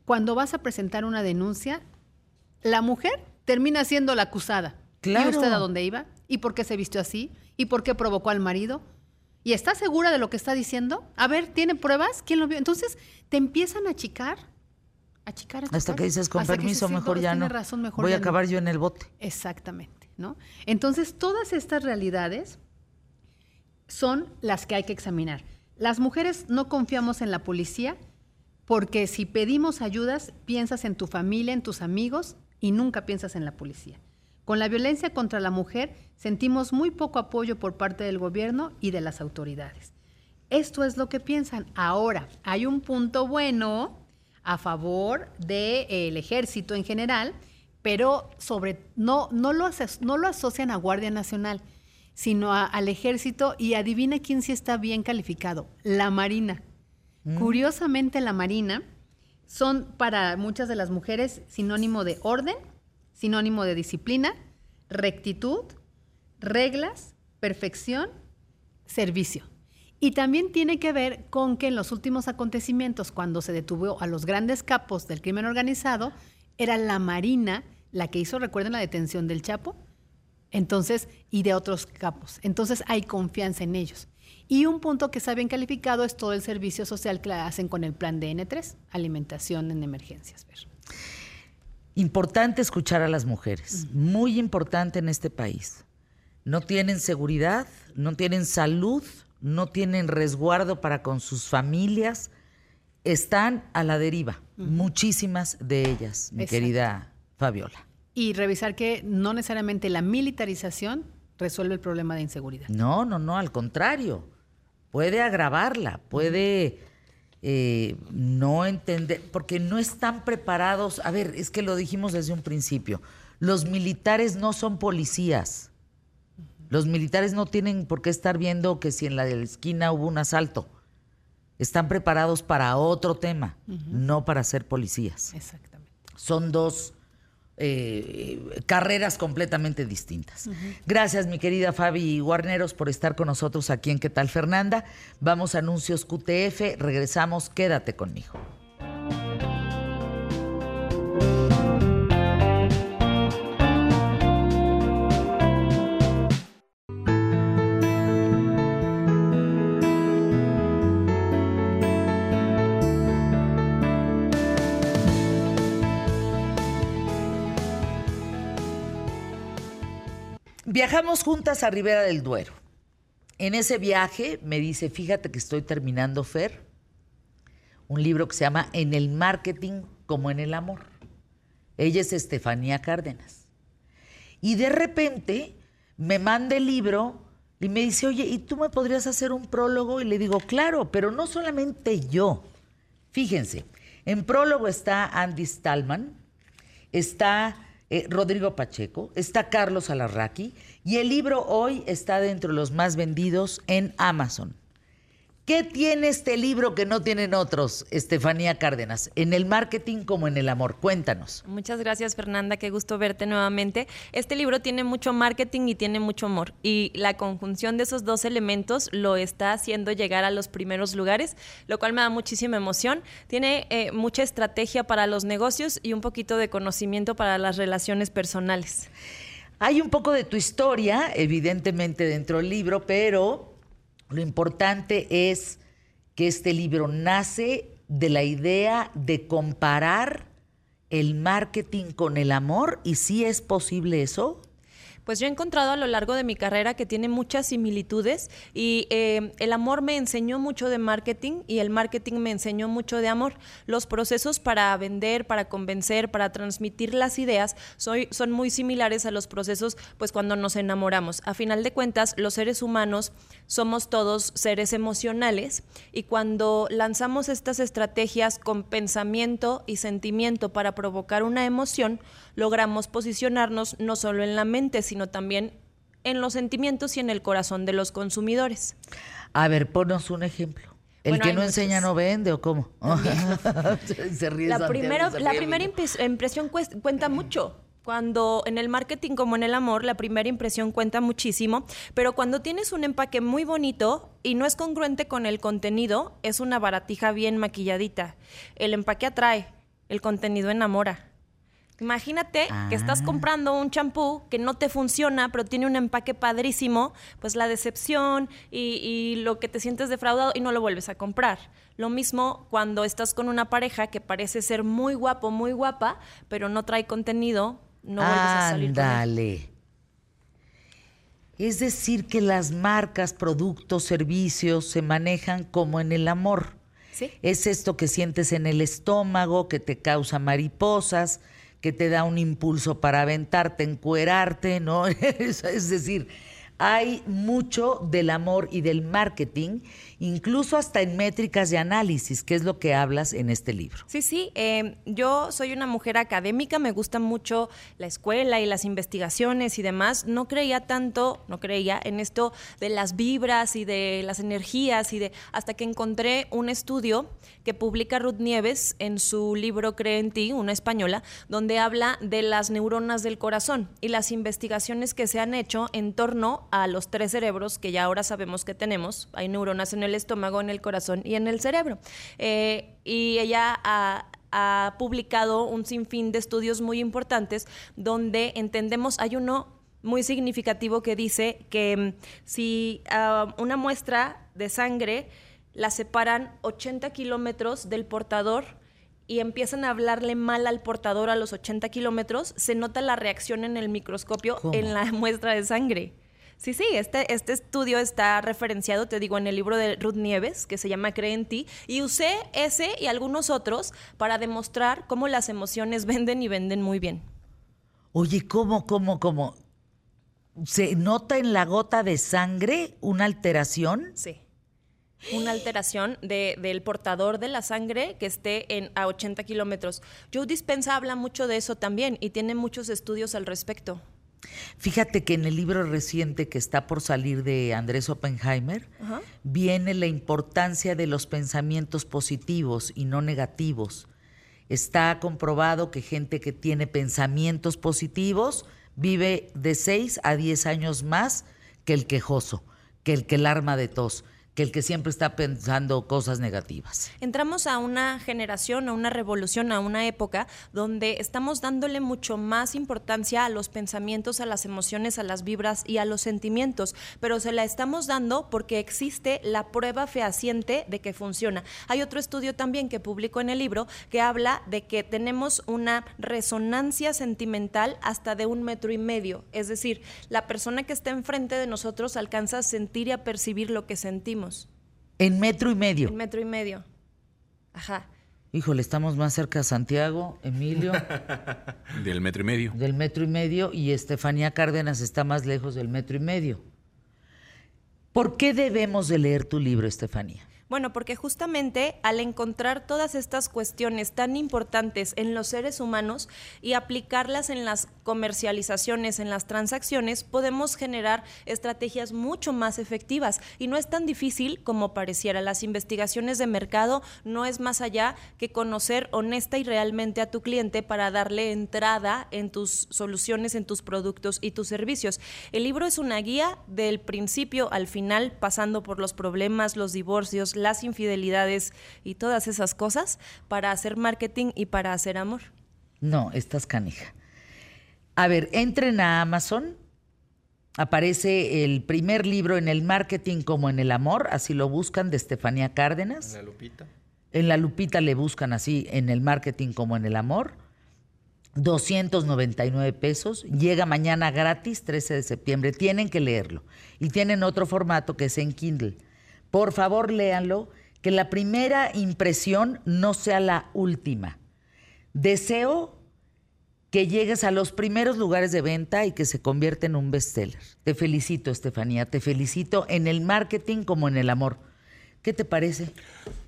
cuando vas a presentar una denuncia, la mujer termina siendo la acusada. Claro. ¿Y usted a dónde iba? ¿Y por qué se vistió así? ¿Y por qué provocó al marido? ¿Y está segura de lo que está diciendo? A ver, ¿tiene pruebas? ¿Quién lo vio? Entonces te empiezan a achicar, a achicar, a Hasta que dices, con hasta permiso, dices, sí, mejor ya tiene no. razón, mejor Voy a ya no". acabar yo en el bote. Exactamente, ¿no? Entonces, todas estas realidades son las que hay que examinar. Las mujeres no confiamos en la policía porque si pedimos ayudas, piensas en tu familia, en tus amigos y nunca piensas en la policía. Con la violencia contra la mujer sentimos muy poco apoyo por parte del gobierno y de las autoridades. Esto es lo que piensan. Ahora, hay un punto bueno a favor del ejército en general, pero sobre no, no, lo, no lo asocian a Guardia Nacional, sino al ejército y adivina quién sí está bien calificado, la Marina. Mm. Curiosamente, la Marina son para muchas de las mujeres sinónimo de orden, sinónimo de disciplina, rectitud, reglas, perfección, servicio. Y también tiene que ver con que en los últimos acontecimientos, cuando se detuvo a los grandes capos del crimen organizado, era la Marina la que hizo, recuerden, la detención del Chapo, entonces, y de otros capos. Entonces hay confianza en ellos. Y un punto que está bien calificado es todo el servicio social que hacen con el plan DN3, alimentación en emergencias. Importante escuchar a las mujeres, muy importante en este país. No tienen seguridad, no tienen salud, no tienen resguardo para con sus familias, están a la deriva, muchísimas de ellas, mi querida Fabiola. Y revisar que no necesariamente la militarización resuelve el problema de inseguridad. No, no, no, al contrario, puede agravarla, puede eh, no entender, porque no están preparados. A ver, es que lo dijimos desde un principio, los militares no son policías. Los militares no tienen por qué estar viendo que si en la esquina hubo un asalto. Están preparados para otro tema, no para ser policías. Exactamente. Son dos eh, carreras completamente distintas. Gracias, mi querida Fabi Guarneros, por estar con nosotros aquí en ¿Qué tal, Fernanda? Vamos a anuncios QTF, regresamos, quédate conmigo. Viajamos juntas a Ribera del Duero. En ese viaje me dice, fíjate que estoy terminando, Fer, un libro que se llama En el marketing como en el amor. Ella es Estefanía Cárdenas. Y de repente me manda el libro y me dice, oye, ¿y tú me podrías hacer un prólogo? Y le digo, claro, pero no solamente yo. Fíjense, en prólogo está Andy Stallman, está eh, Rodrigo Pacheco, está Carlos Alarraqui y el libro hoy está dentro de los más vendidos en Amazon. ¿Qué tiene este libro que no tienen otros, Estefanía Cárdenas, en el marketing como en el amor? Cuéntanos. Muchas gracias, Fernanda. Qué gusto verte nuevamente. Este libro tiene mucho marketing y tiene mucho amor. Y la conjunción de esos dos elementos lo está haciendo llegar a los primeros lugares, lo cual me da muchísima emoción. Tiene eh, mucha estrategia para los negocios y un poquito de conocimiento para las relaciones personales. Hay un poco de tu historia, evidentemente, dentro del libro, pero lo importante es que este libro nace de la idea de comparar el marketing con el amor y si es posible eso. Pues yo he encontrado a lo largo de mi carrera que tiene muchas similitudes y eh, el amor me enseñó mucho de marketing y el marketing me enseñó mucho de amor. Los procesos para vender, para convencer, para transmitir las ideas son muy similares a los procesos pues cuando nos enamoramos. A final de cuentas, los seres humanos somos todos seres emocionales y cuando lanzamos estas estrategias con pensamiento y sentimiento para provocar una emoción, logramos posicionarnos no solo en la mente, sino también en los sentimientos y en el corazón de los consumidores. A ver, ponos un ejemplo. ¿El que no enseña no vende o cómo? <laughs> <laughs> se ríe la, primera, la primera impresión cuenta mucho cuando en el marketing como en el amor, la primera impresión cuenta muchísimo, pero cuando tienes un empaque muy bonito y no es congruente con el contenido, es una baratija bien maquilladita. El empaque atrae, el contenido enamora. Imagínate que estás ah. comprando un champú que no te funciona, pero tiene un empaque padrísimo, pues la decepción y, y, lo que te sientes defraudado y no lo vuelves a comprar. Lo mismo cuando estás con una pareja que parece ser muy guapo, muy guapa, pero no trae contenido, no vuelves a salir Ándale. Es decir, que las marcas, productos, servicios se manejan como en el amor. ¿Sí? Es esto que sientes en el estómago, que te causa mariposas, que te da un impulso para aventarte, encuerarte, ¿no? <laughs> es decir, hay mucho del amor y del marketing, incluso hasta en métricas de análisis, que es lo que hablas en este libro. Sí, sí, eh, yo soy una mujer académica, me gusta mucho la escuela y las investigaciones y demás. No creía tanto, no creía en esto de las vibras y de las energías y de hasta que encontré un estudio que publica Ruth Nieves en su libro Cree en ti, una española, donde habla de las neuronas del corazón y las investigaciones que se han hecho en torno a los tres cerebros que ya ahora sabemos que tenemos. Hay neuronas en el estómago, en el corazón y en el cerebro. Eh, y ella ha, publicado un sinfín de estudios muy importantes donde entendemos, hay uno muy significativo que dice que mm, si ah, una muestra de sangre la separan 80 kilómetros del portador, y empiezan a hablarle mal al portador a los 80 kilómetros, se nota la reacción en el microscopio en la <laughs> muestra de sangre. Sí, sí, este, este estudio está referenciado, te digo, en el libro de Ruth Nieves, que se llama Cree en ti, y usé ese y algunos otros para demostrar cómo las emociones <laughs> venden y venden muy bien. Oye, ¿cómo, cómo, cómo? ¿Se nota en la gota de sangre una alteración? Sí. Una alteración del portador de la sangre que esté en, a 80 kilómetros. Joe Dispensa habla mucho de eso también y tiene muchos estudios al respecto. Fíjate que en el libro reciente que está por salir de Andrés Oppenheimer, viene la importancia de los pensamientos positivos y no negativos. Está comprobado que gente que tiene pensamientos positivos vive de 6 a 10 años más que el quejoso, que el que el arma de tos que el que siempre está pensando cosas negativas. Entramos a una generación, a una revolución, a una época donde estamos dándole mucho más importancia a los pensamientos, a las emociones, a las vibras y a los sentimientos, pero se la estamos dando porque existe la prueba fehaciente de que funciona. Hay otro estudio también que publicó en el libro que habla de que tenemos una resonancia sentimental hasta de un metro y medio, es decir, la persona que está enfrente de nosotros alcanza a sentir y a percibir lo que sentimos. En metro y medio. En metro y medio. Ajá. Híjole, estamos más cerca de Santiago, Emilio. <laughs> del metro y medio. Del metro y medio y Estefanía Cárdenas está más lejos del metro y medio. ¿Por qué debemos de leer tu libro, Estefanía? Bueno, porque justamente al encontrar todas estas cuestiones tan importantes en los seres humanos y aplicarlas en las comercializaciones, en las transacciones, podemos generar estrategias mucho más efectivas. Y no es tan difícil como pareciera. Las investigaciones de mercado no es más allá que conocer honesta y realmente a tu cliente para darle entrada en tus soluciones, en tus productos y tus servicios. El libro es una guía del principio al final, pasando por los problemas, los divorcios, las infidelidades y todas esas cosas para hacer marketing y para hacer amor. No, estás canija. A ver, entren a Amazon. Aparece el primer libro en el marketing como en el amor, así lo buscan, de Estefanía Cárdenas. En la lupita. En la lupita le buscan así, en el marketing como en el amor. 299 pesos. Llega mañana gratis, 13 de septiembre. Tienen que leerlo. Y tienen otro formato que es en Kindle. Por favor, léanlo, que la primera impresión no sea la última. Deseo que llegues a los primeros lugares de venta y que se convierta en un bestseller. Te felicito, Estefanía, te felicito en el marketing como en el amor. ¿Qué te parece?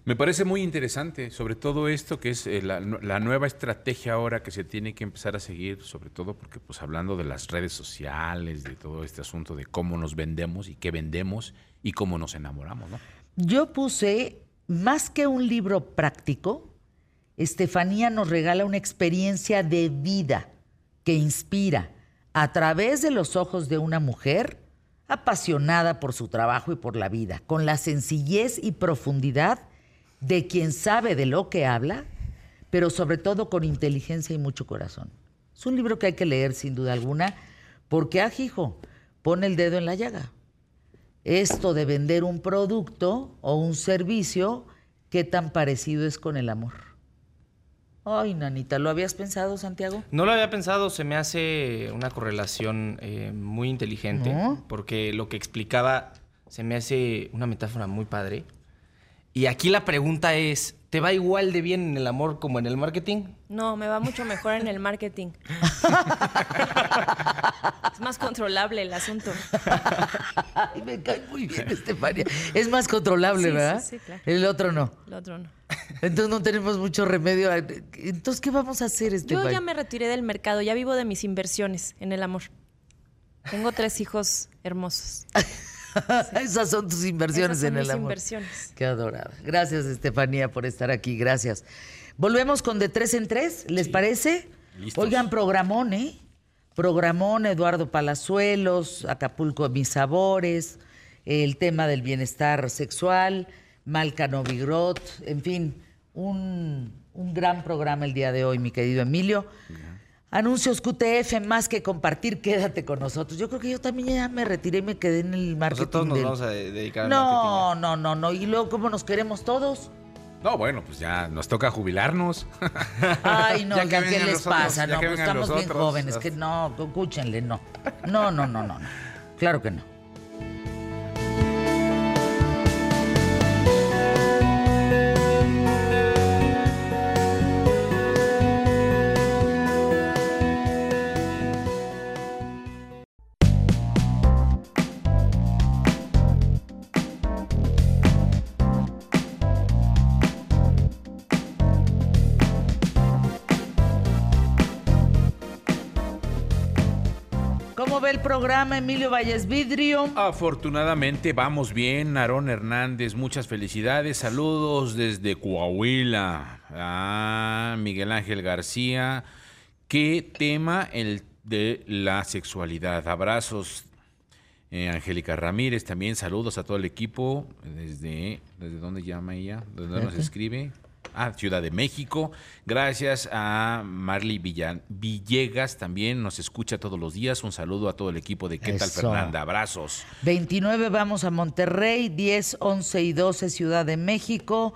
Me parece muy interesante, sobre todo esto que es eh, la, nueva estrategia ahora que se tiene que empezar a seguir, sobre todo porque pues hablando de las redes sociales, de todo este asunto de cómo nos vendemos y qué vendemos y cómo nos enamoramos, ¿no? Yo puse más que un libro práctico, Estefanía nos regala una experiencia de vida que inspira a través de los ojos de una mujer apasionada por su trabajo y por la vida, con la sencillez y profundidad de quien sabe de lo que habla, pero sobre todo con inteligencia y mucho corazón. Es un libro que hay que leer sin duda alguna, porque, ah, pone el dedo en la llaga esto de vender un producto o un servicio, ¿qué tan parecido es con el amor? Ay, nanita, ¿lo habías pensado, Santiago? No lo había pensado, se me hace una correlación eh, muy inteligente, porque lo que explicaba se me hace una metáfora muy padre. Y aquí la pregunta es, ¿te va igual de bien en el amor como en el marketing? No, me va mucho mejor en el marketing. <laughs> es más controlable el asunto. Ay, me cae muy bien, Estefania. Es más controlable, ¿verdad? Sí, sí, claro. El otro no. El otro no. Entonces no tenemos mucho remedio. Entonces, ¿qué vamos a hacer, Estefania? Yo ya me retiré del mercado, ya vivo de mis inversiones en el amor. Tengo tres hijos hermosos. <laughs> <laughs> Esas son tus inversiones Esas son en el amor. inversiones. Qué adorable. Gracias, Estefanía, por estar aquí. Gracias. Volvemos con de tres en tres, ¿les parece? Listos. Oigan, programón, ¿eh? Programón, Eduardo Palazuelos, Acapulco, mis sabores, el tema del bienestar sexual, Malca Novigrot, en fin, un, un gran programa el día de hoy, mi querido Emilio. Anuncios QTF, más que compartir, quédate con nosotros. Yo creo que yo también ya me retiré y me quedé en el marketing. Nosotros nos del- vamos a de- dedicar al marketing. no, no, no, no. Y luego, ¿cómo nos queremos todos? No, bueno, pues ya nos toca jubilarnos. Ay, no, <laughs> Ya oigan, que ¿qué les otros, pasa? ya No, pues estamos bien jóvenes, que no, escúchenle, no. No, no, no, no, no. Claro que no. Programa Emilio Valles Vidrio? Afortunadamente vamos bien, Aarón Hernández, muchas felicidades, saludos desde Coahuila. Ah, Miguel Ángel García, ¿qué tema el de la sexualidad? Abrazos. Eh, Angélica Ramírez, también saludos a todo el equipo. Desde, ¿desde dónde llama ella? ¿De dónde nos escribe? Ah, Ciudad de México. Gracias a Marley Villan- Villegas, también nos escucha todos los días. Un saludo a todo el equipo de ¿Qué tal, Eso. Fernanda? Abrazos. 29 vamos a Monterrey, 10, 11 y 12 Ciudad de México,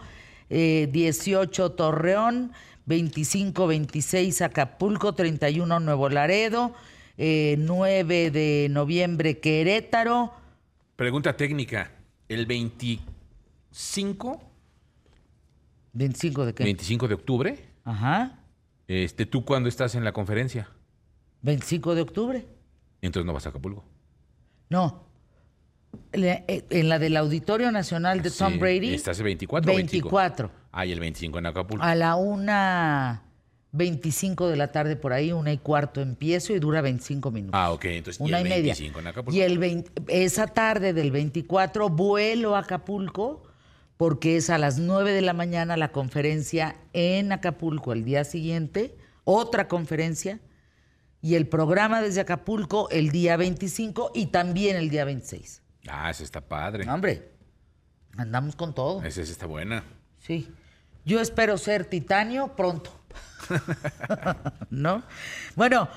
eh, 18 Torreón, 25, 26 Acapulco, 31 Nuevo Laredo, eh, 9 de noviembre Querétaro. Pregunta técnica. ¿El 25, 25 de qué? 25 de octubre? Ajá, Este, ¿Tú cuándo estás en la conferencia? 25 de octubre. Entonces no vas a Acapulco. No. Le- eh, en la del Auditorio Nacional de Tom Sí, Brady. ¿Estás el 24 o 25? 24. Ah, y el 25 en Acapulco. A la una 25 de la tarde por ahí, una y cuarto empiezo y dura 25 minutos. Ah, ok. Entonces, una y y el media. 25 en Acapulco. Y el 20 esa tarde del 24 vuelo a Acapulco porque es a las 9 de la mañana la conferencia en Acapulco el día siguiente, otra conferencia y el programa desde Acapulco el día 25 y también el día 26. Ah, esa está padre. Hombre, andamos con todo. Esa está buena. Sí. Yo espero ser titanio pronto. <laughs> ¿No? Bueno,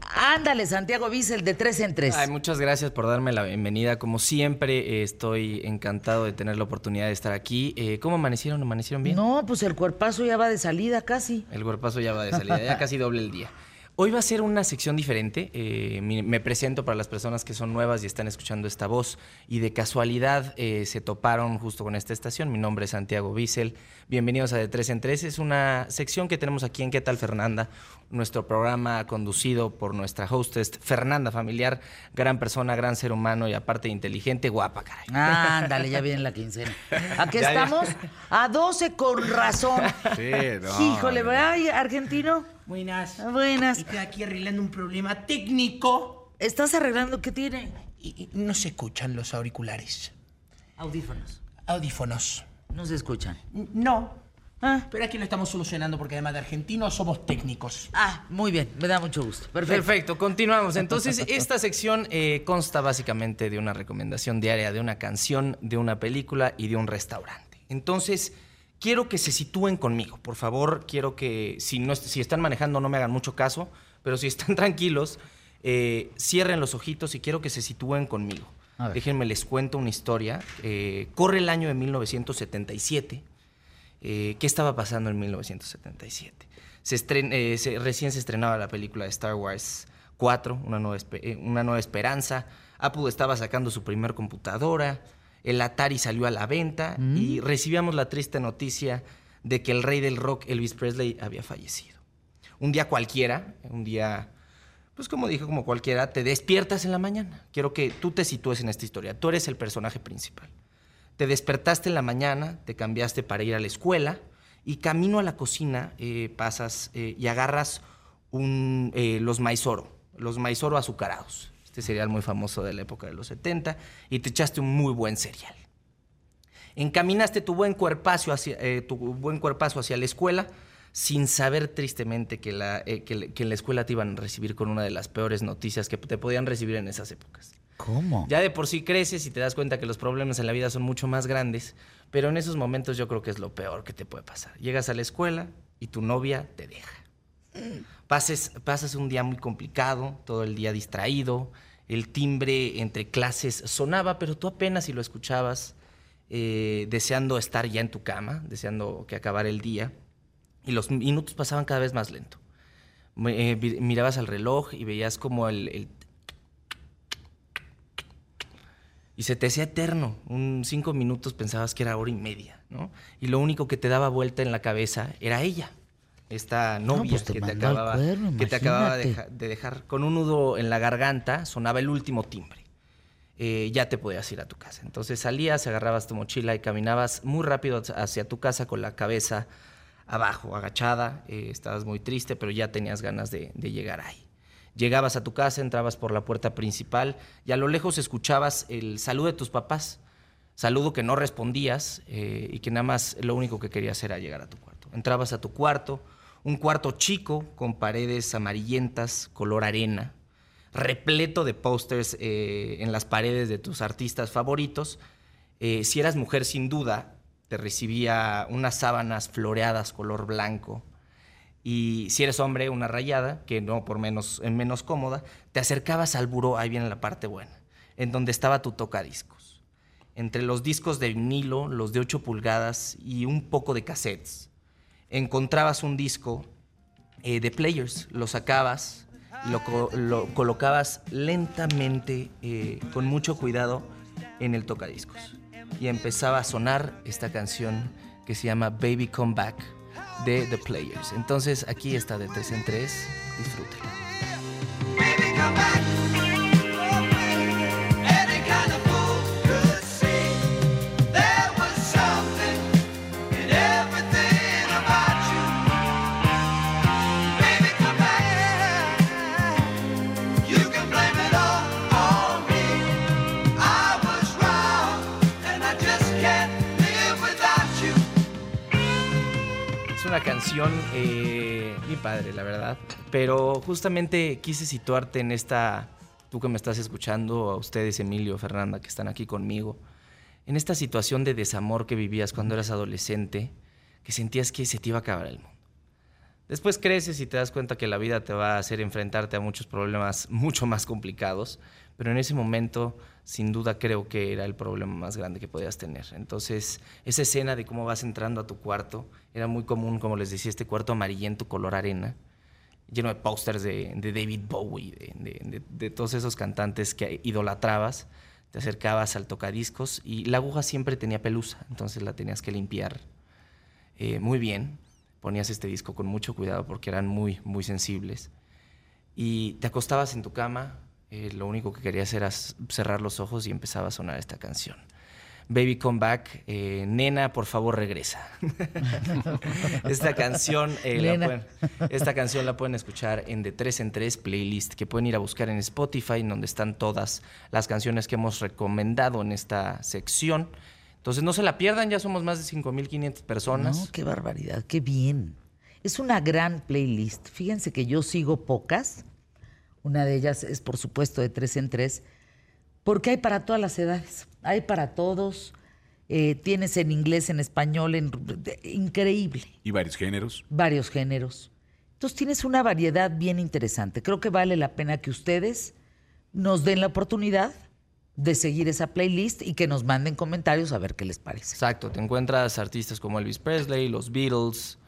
ándale, Santiago Bissell, de tres en tres. Ay, muchas gracias por darme la bienvenida. Como siempre, eh, estoy encantado de tener la oportunidad de estar aquí. Eh, ¿Cómo amanecieron? ¿Amanecieron bien? No, pues el cuerpazo ya va de salida casi. El cuerpazo ya va de salida, ya casi doble el día. Hoy va a ser una sección diferente. eh, me presento para las personas que son nuevas y están escuchando esta voz y de casualidad eh, se toparon justo con esta estación. Mi nombre es Santiago Bissell. Bienvenidos a De Tres en Tres. Es una sección que tenemos aquí en ¿Qué tal Fernanda? Nuestro programa conducido por nuestra hostess Fernanda Familiar, gran persona, gran ser humano y aparte inteligente, guapa, caray. Ándale, ya viene la quincena. ¿A qué <laughs> Ya, ya. estamos? A 12 con razón. Sí, no. Híjole, ¿verdad, argentino? Buenas. Buenas. Estoy aquí arreglando un problema técnico. ¿Estás arreglando qué tiene? Y, y no se escuchan los auriculares. Audífonos. Audífonos. No se escuchan. No. Ah, Pero aquí lo estamos solucionando porque además de argentinos somos técnicos. ah, muy bien, me da mucho gusto. Perfecto. Perfecto, continuamos. Entonces, esta sección eh, consta básicamente de una recomendación diaria de una canción, de una película y de un restaurante. Entonces, quiero que se sitúen conmigo. Por favor, quiero que si, no, si están manejando no me hagan mucho caso, pero si están <laughs> tranquilos, eh, cierren los ojitos y quiero que se sitúen conmigo. A ver. Déjenme les cuento una historia. Eh, corre el año de 1977. Eh, ¿Qué estaba pasando en 1977? Se estren- eh, se- recién se estrenaba la película de Star Wars 4, Una Nueva, eh, Una Nueva Esperanza. Apple estaba sacando su primer computadora. el Atari salió a la venta y mm. recibíamos la triste noticia de que el rey del rock, Elvis Presley, había fallecido. Un día cualquiera, un día, pues como dije, como cualquiera, te despiertas en la mañana. Quiero que tú te sitúes en esta historia. Tú eres el personaje principal. Te despertaste en la mañana, te cambiaste para ir a la escuela y camino a la cocina eh, pasas eh, y agarras un, eh, los maizoro, los maizoro azucarados este cereal muy famoso de la época de los 70, y te echaste un muy buen cereal. Encaminaste tu buen cuerpazo hacia, tu buen cuerpazo hacia la escuela sin saber tristemente que, en la escuela te iban a recibir con una de las peores noticias que te podían recibir en esas épocas. ¿Cómo? Ya de por sí creces y te das cuenta que los problemas en la vida son mucho más grandes, pero en esos momentos yo creo que es lo peor que te puede pasar. Llegas a la escuela y tu novia te deja. Pases, pasas un día muy complicado, todo el día distraído, el timbre entre clases sonaba, pero tú apenas si lo escuchabas, eh, deseando estar ya en tu cama, deseando que acabara el día, y los minutos pasaban cada vez más lento. Eh, mirabas al reloj y veías como el, y se te hacía eterno. Un cinco minutos pensabas que era hora y media, ¿no? Y lo único que te daba vuelta en la cabeza era ella esta novia pues que, te acababa, que, te acababa, de, dejar con un nudo en la garganta, sonaba el último timbre. Eh, ya te podías ir a tu casa. Entonces salías, agarrabas tu mochila y caminabas muy rápido hacia tu casa con la cabeza abajo, agachada. Eh, estabas muy triste, pero ya tenías ganas de, llegar ahí. Llegabas a tu casa, entrabas por la puerta principal y a lo lejos escuchabas el saludo de tus papás. Saludo que no respondías eh, y que nada más lo único que querías era llegar a tu cuarto. Entrabas a tu cuarto, un cuarto chico con paredes amarillentas, color arena, repleto de pósters eh, en las paredes de tus artistas favoritos. Eh, si eras mujer, sin duda, te recibía unas sábanas floreadas color blanco. Y si eres hombre, una rayada, que no por menos, en menos cómoda, te acercabas al buró, ahí viene la parte buena, en donde estaba tu tocadiscos. Entre los discos de vinilo, los de 8 pulgadas y un poco de cassettes encontrabas un disco eh, de players, lo sacabas, lo, lo colocabas lentamente, eh, con mucho cuidado, en el tocadiscos. Y empezaba a sonar esta canción que se llama Baby Come Back de The Players. Entonces aquí está de tres en tres, disfrútela. Canción eh, mi padre, la verdad. Pero justamente quise situarte en esta, tú que me estás escuchando, a ustedes, Emilio, Fernanda, que están aquí conmigo, en esta situación de desamor que vivías cuando eras adolescente, que sentías que se te iba a acabar el mundo. Después creces y te das cuenta que la vida te va a hacer enfrentarte a muchos problemas mucho más complicados, pero en ese momento sin duda creo que era el problema más grande que podías tener. Entonces, esa escena de cómo vas entrando a tu cuarto, era muy común, como les decía, este cuarto amarillento color arena, lleno de pósters de, David Bowie, de, todos esos cantantes que idolatrabas. Te acercabas al tocadiscos y la aguja siempre tenía pelusa, entonces la tenías que limpiar eh, muy bien. Ponías este disco con mucho cuidado porque eran muy, muy sensibles. Y te acostabas en tu cama, eh, lo único que quería hacer era cerrar los ojos y empezaba a sonar esta canción. Baby Come Back, eh, Nena, por favor regresa. <laughs> esta canción, eh, la pueden, esta canción la pueden escuchar en de 3 en 3 playlist que pueden ir a buscar en Spotify, en donde están todas las canciones que hemos recomendado en esta sección. Entonces no se la pierdan, ya somos más de 5.500 personas. No, qué barbaridad, qué bien. Es una gran playlist. Fíjense que yo sigo pocas una de ellas es, por supuesto, de tres en tres, porque hay para todas las edades, hay para todos. Eh, tienes en inglés, en español, en, increíble. Y varios géneros. Varios géneros. Entonces tienes una variedad bien interesante. Creo que vale la pena que ustedes nos den la oportunidad de seguir esa playlist y que nos manden comentarios a ver qué les parece. Exacto, te encuentras artistas como Elvis Presley, los Beatles,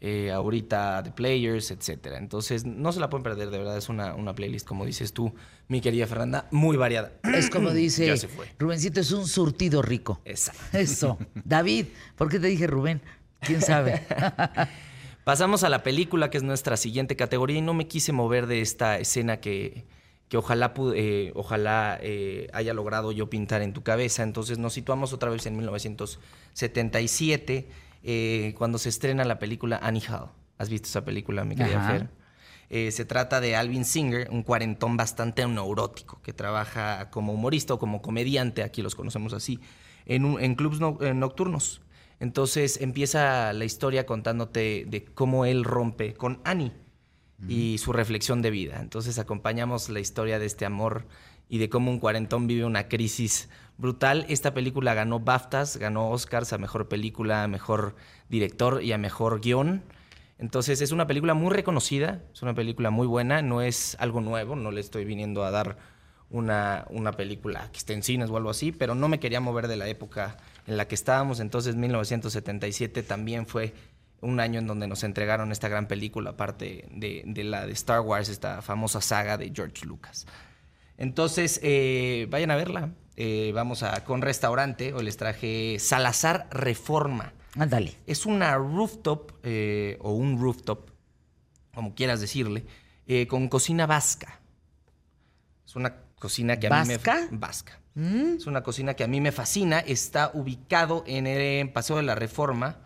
eh, ahorita The Players, etcétera. Entonces, no se la pueden perder, de verdad, es una, una playlist, como dices tú, mi querida Fernanda, muy variada. <clears throat> Es como dice Ya se fue. Rubencito, es un surtido rico. Exacto. <laughs> Eso. David, ¿por qué te dije Rubén? ¿Quién sabe? <laughs> Pasamos a la película, que es nuestra siguiente categoría, y no me quise mover de esta escena que, que ojalá, eh, ojalá eh, haya logrado yo pintar en tu cabeza. Entonces nos situamos otra vez en 1977, eh, cuando se estrena la película Annie Hall. ¿Has visto esa película, mi querida. Fer? Eh, se trata de Alvin Singer, un cuarentón bastante neurótico que trabaja como humorista o como comediante, aquí los conocemos así, en, un- en clubs no- eh, nocturnos. Entonces empieza la historia contándote de cómo él rompe con Annie y su reflexión de vida. Entonces acompañamos la historia de este amor y de cómo un cuarentón vive una crisis brutal. Esta película ganó BAFTAs, ganó Oscars a Mejor Película, a Mejor Director y a Mejor Guión. Entonces es una película muy reconocida, es una película muy buena, no es algo nuevo, no le estoy viniendo a dar una, una película que esté en cines o algo así, pero no me quería mover de la época en la que estábamos. Entonces 1977 también fue un año en donde nos entregaron esta gran película, aparte de, de la de Star Wars, esta famosa saga de George Lucas. Entonces, eh, vayan a verla. Eh, vamos a con restaurante. Hoy les traje Salazar Reforma. Ándale. Es una rooftop eh, o un rooftop, como quieras decirle, con cocina vasca. Es una cocina que a ¿Vasca? mí me vasca. Es una cocina que a mí me fascina. Está ubicado en el Paseo de la Reforma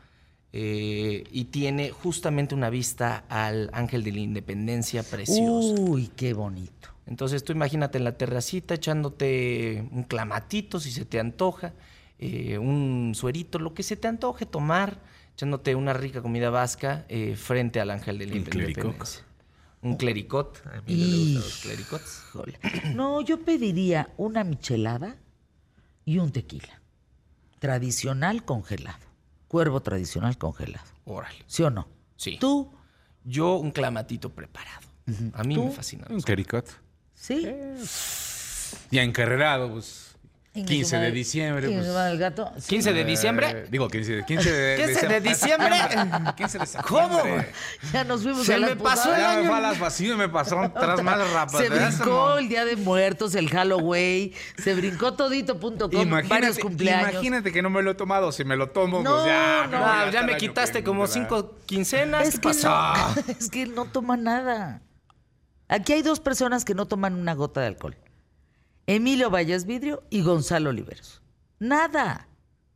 eh, y tiene justamente una vista al Ángel de la Independencia preciosa. Uy, qué bonito. Entonces tú imagínate en la terracita echándote un clamatito si se te antoja, eh, un suerito, lo que se te antoje tomar, echándote una rica comida vasca eh, frente al ángel de la independencia. Un clericot. A mí me gustan los clericots. No, yo pediría una michelada y un tequila. Tradicional congelado. Cuervo tradicional congelado. Órale. ¿Sí o no? Sí. ¿Tú? Yo un clamatito preparado. A mí me fascina. Un clericot. Sí. Ya encarrerado, pues. Ingue 15 su de diciembre. Ingue su Pues, madre el gato. Sí. 15 de eh, diciembre. digo, 15 de, 15 de, 15 de diciembre. 15 de <laughs> <laughs> ¿Cómo? septiembre. Ya nos fuimos Se a las me pasó el. Ya me año. fue a las vacías, me pasó atrás más rápido. Se brincó el Día de Muertos, el Halloween, se brincó todito.com, varios Imagínate, cumpleaños. imagínate que no me lo he tomado. Si me lo tomo, No, pues ya. no. Ah, hasta ya el me año quitaste que como entra. cinco quincenas. Es ¿Qué que, pasó? no, <laughs> es que no toma nada. Aquí hay dos personas que no toman una gota de alcohol. Emilio Valles Vidrio y Gonzalo Oliveros. Nada.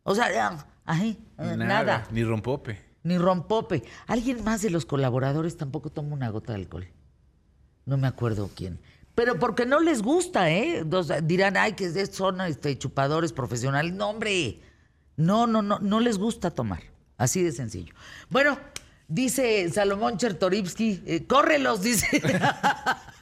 O sea, ya, ahí, eh, nada. Ni rompope. Ni rompope. Alguien más de los colaboradores tampoco toma una gota de alcohol. No me acuerdo quién. Pero porque no les gusta, ¿eh? Dirán, ay, que son este, chupadores profesionales. No, hombre. No, no, no, no les gusta tomar. Así de sencillo. Bueno, dice Salomón Chertorivsky, eh, córrelos, <laughs> dice.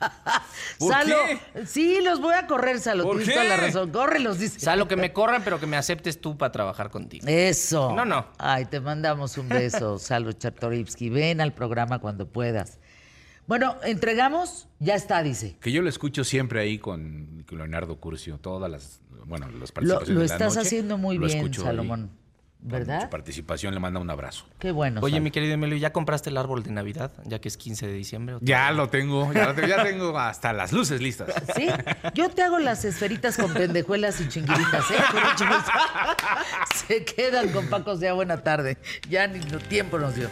<laughs> ¿Por Salo, qué? sí, los voy a correr, Salo. ¿Por Tienes toda la qué? razón. Córrelos, dice. O sea, lo que me corran, pero que me aceptes tú para trabajar contigo. Eso. No, no. Ay, te mandamos un beso, <laughs> Salo Chartorivsky. Ven al programa cuando puedas. Bueno, entregamos, ya está, dice. Que yo lo escucho siempre ahí con, Leonardo Curcio. Todas las. Bueno, las Lo, participaciones. lo de la estás noche, haciendo muy lo bien, escucho ahí. ¿Verdad? Su participación le manda un abrazo. Qué bueno. Oye, mi querido Emilio, ¿ya compraste el árbol de Navidad? Ya que es 15 de diciembre. ¿o Ya lo tengo, ya, lo tengo, ya tengo hasta las luces listas. <laughs> Sí, yo te hago las esferitas con pendejuelas y chinguiritas, ¿eh? <laughs> Se quedan con Pacos de buena tarde. Ya ni tiempo nos dio.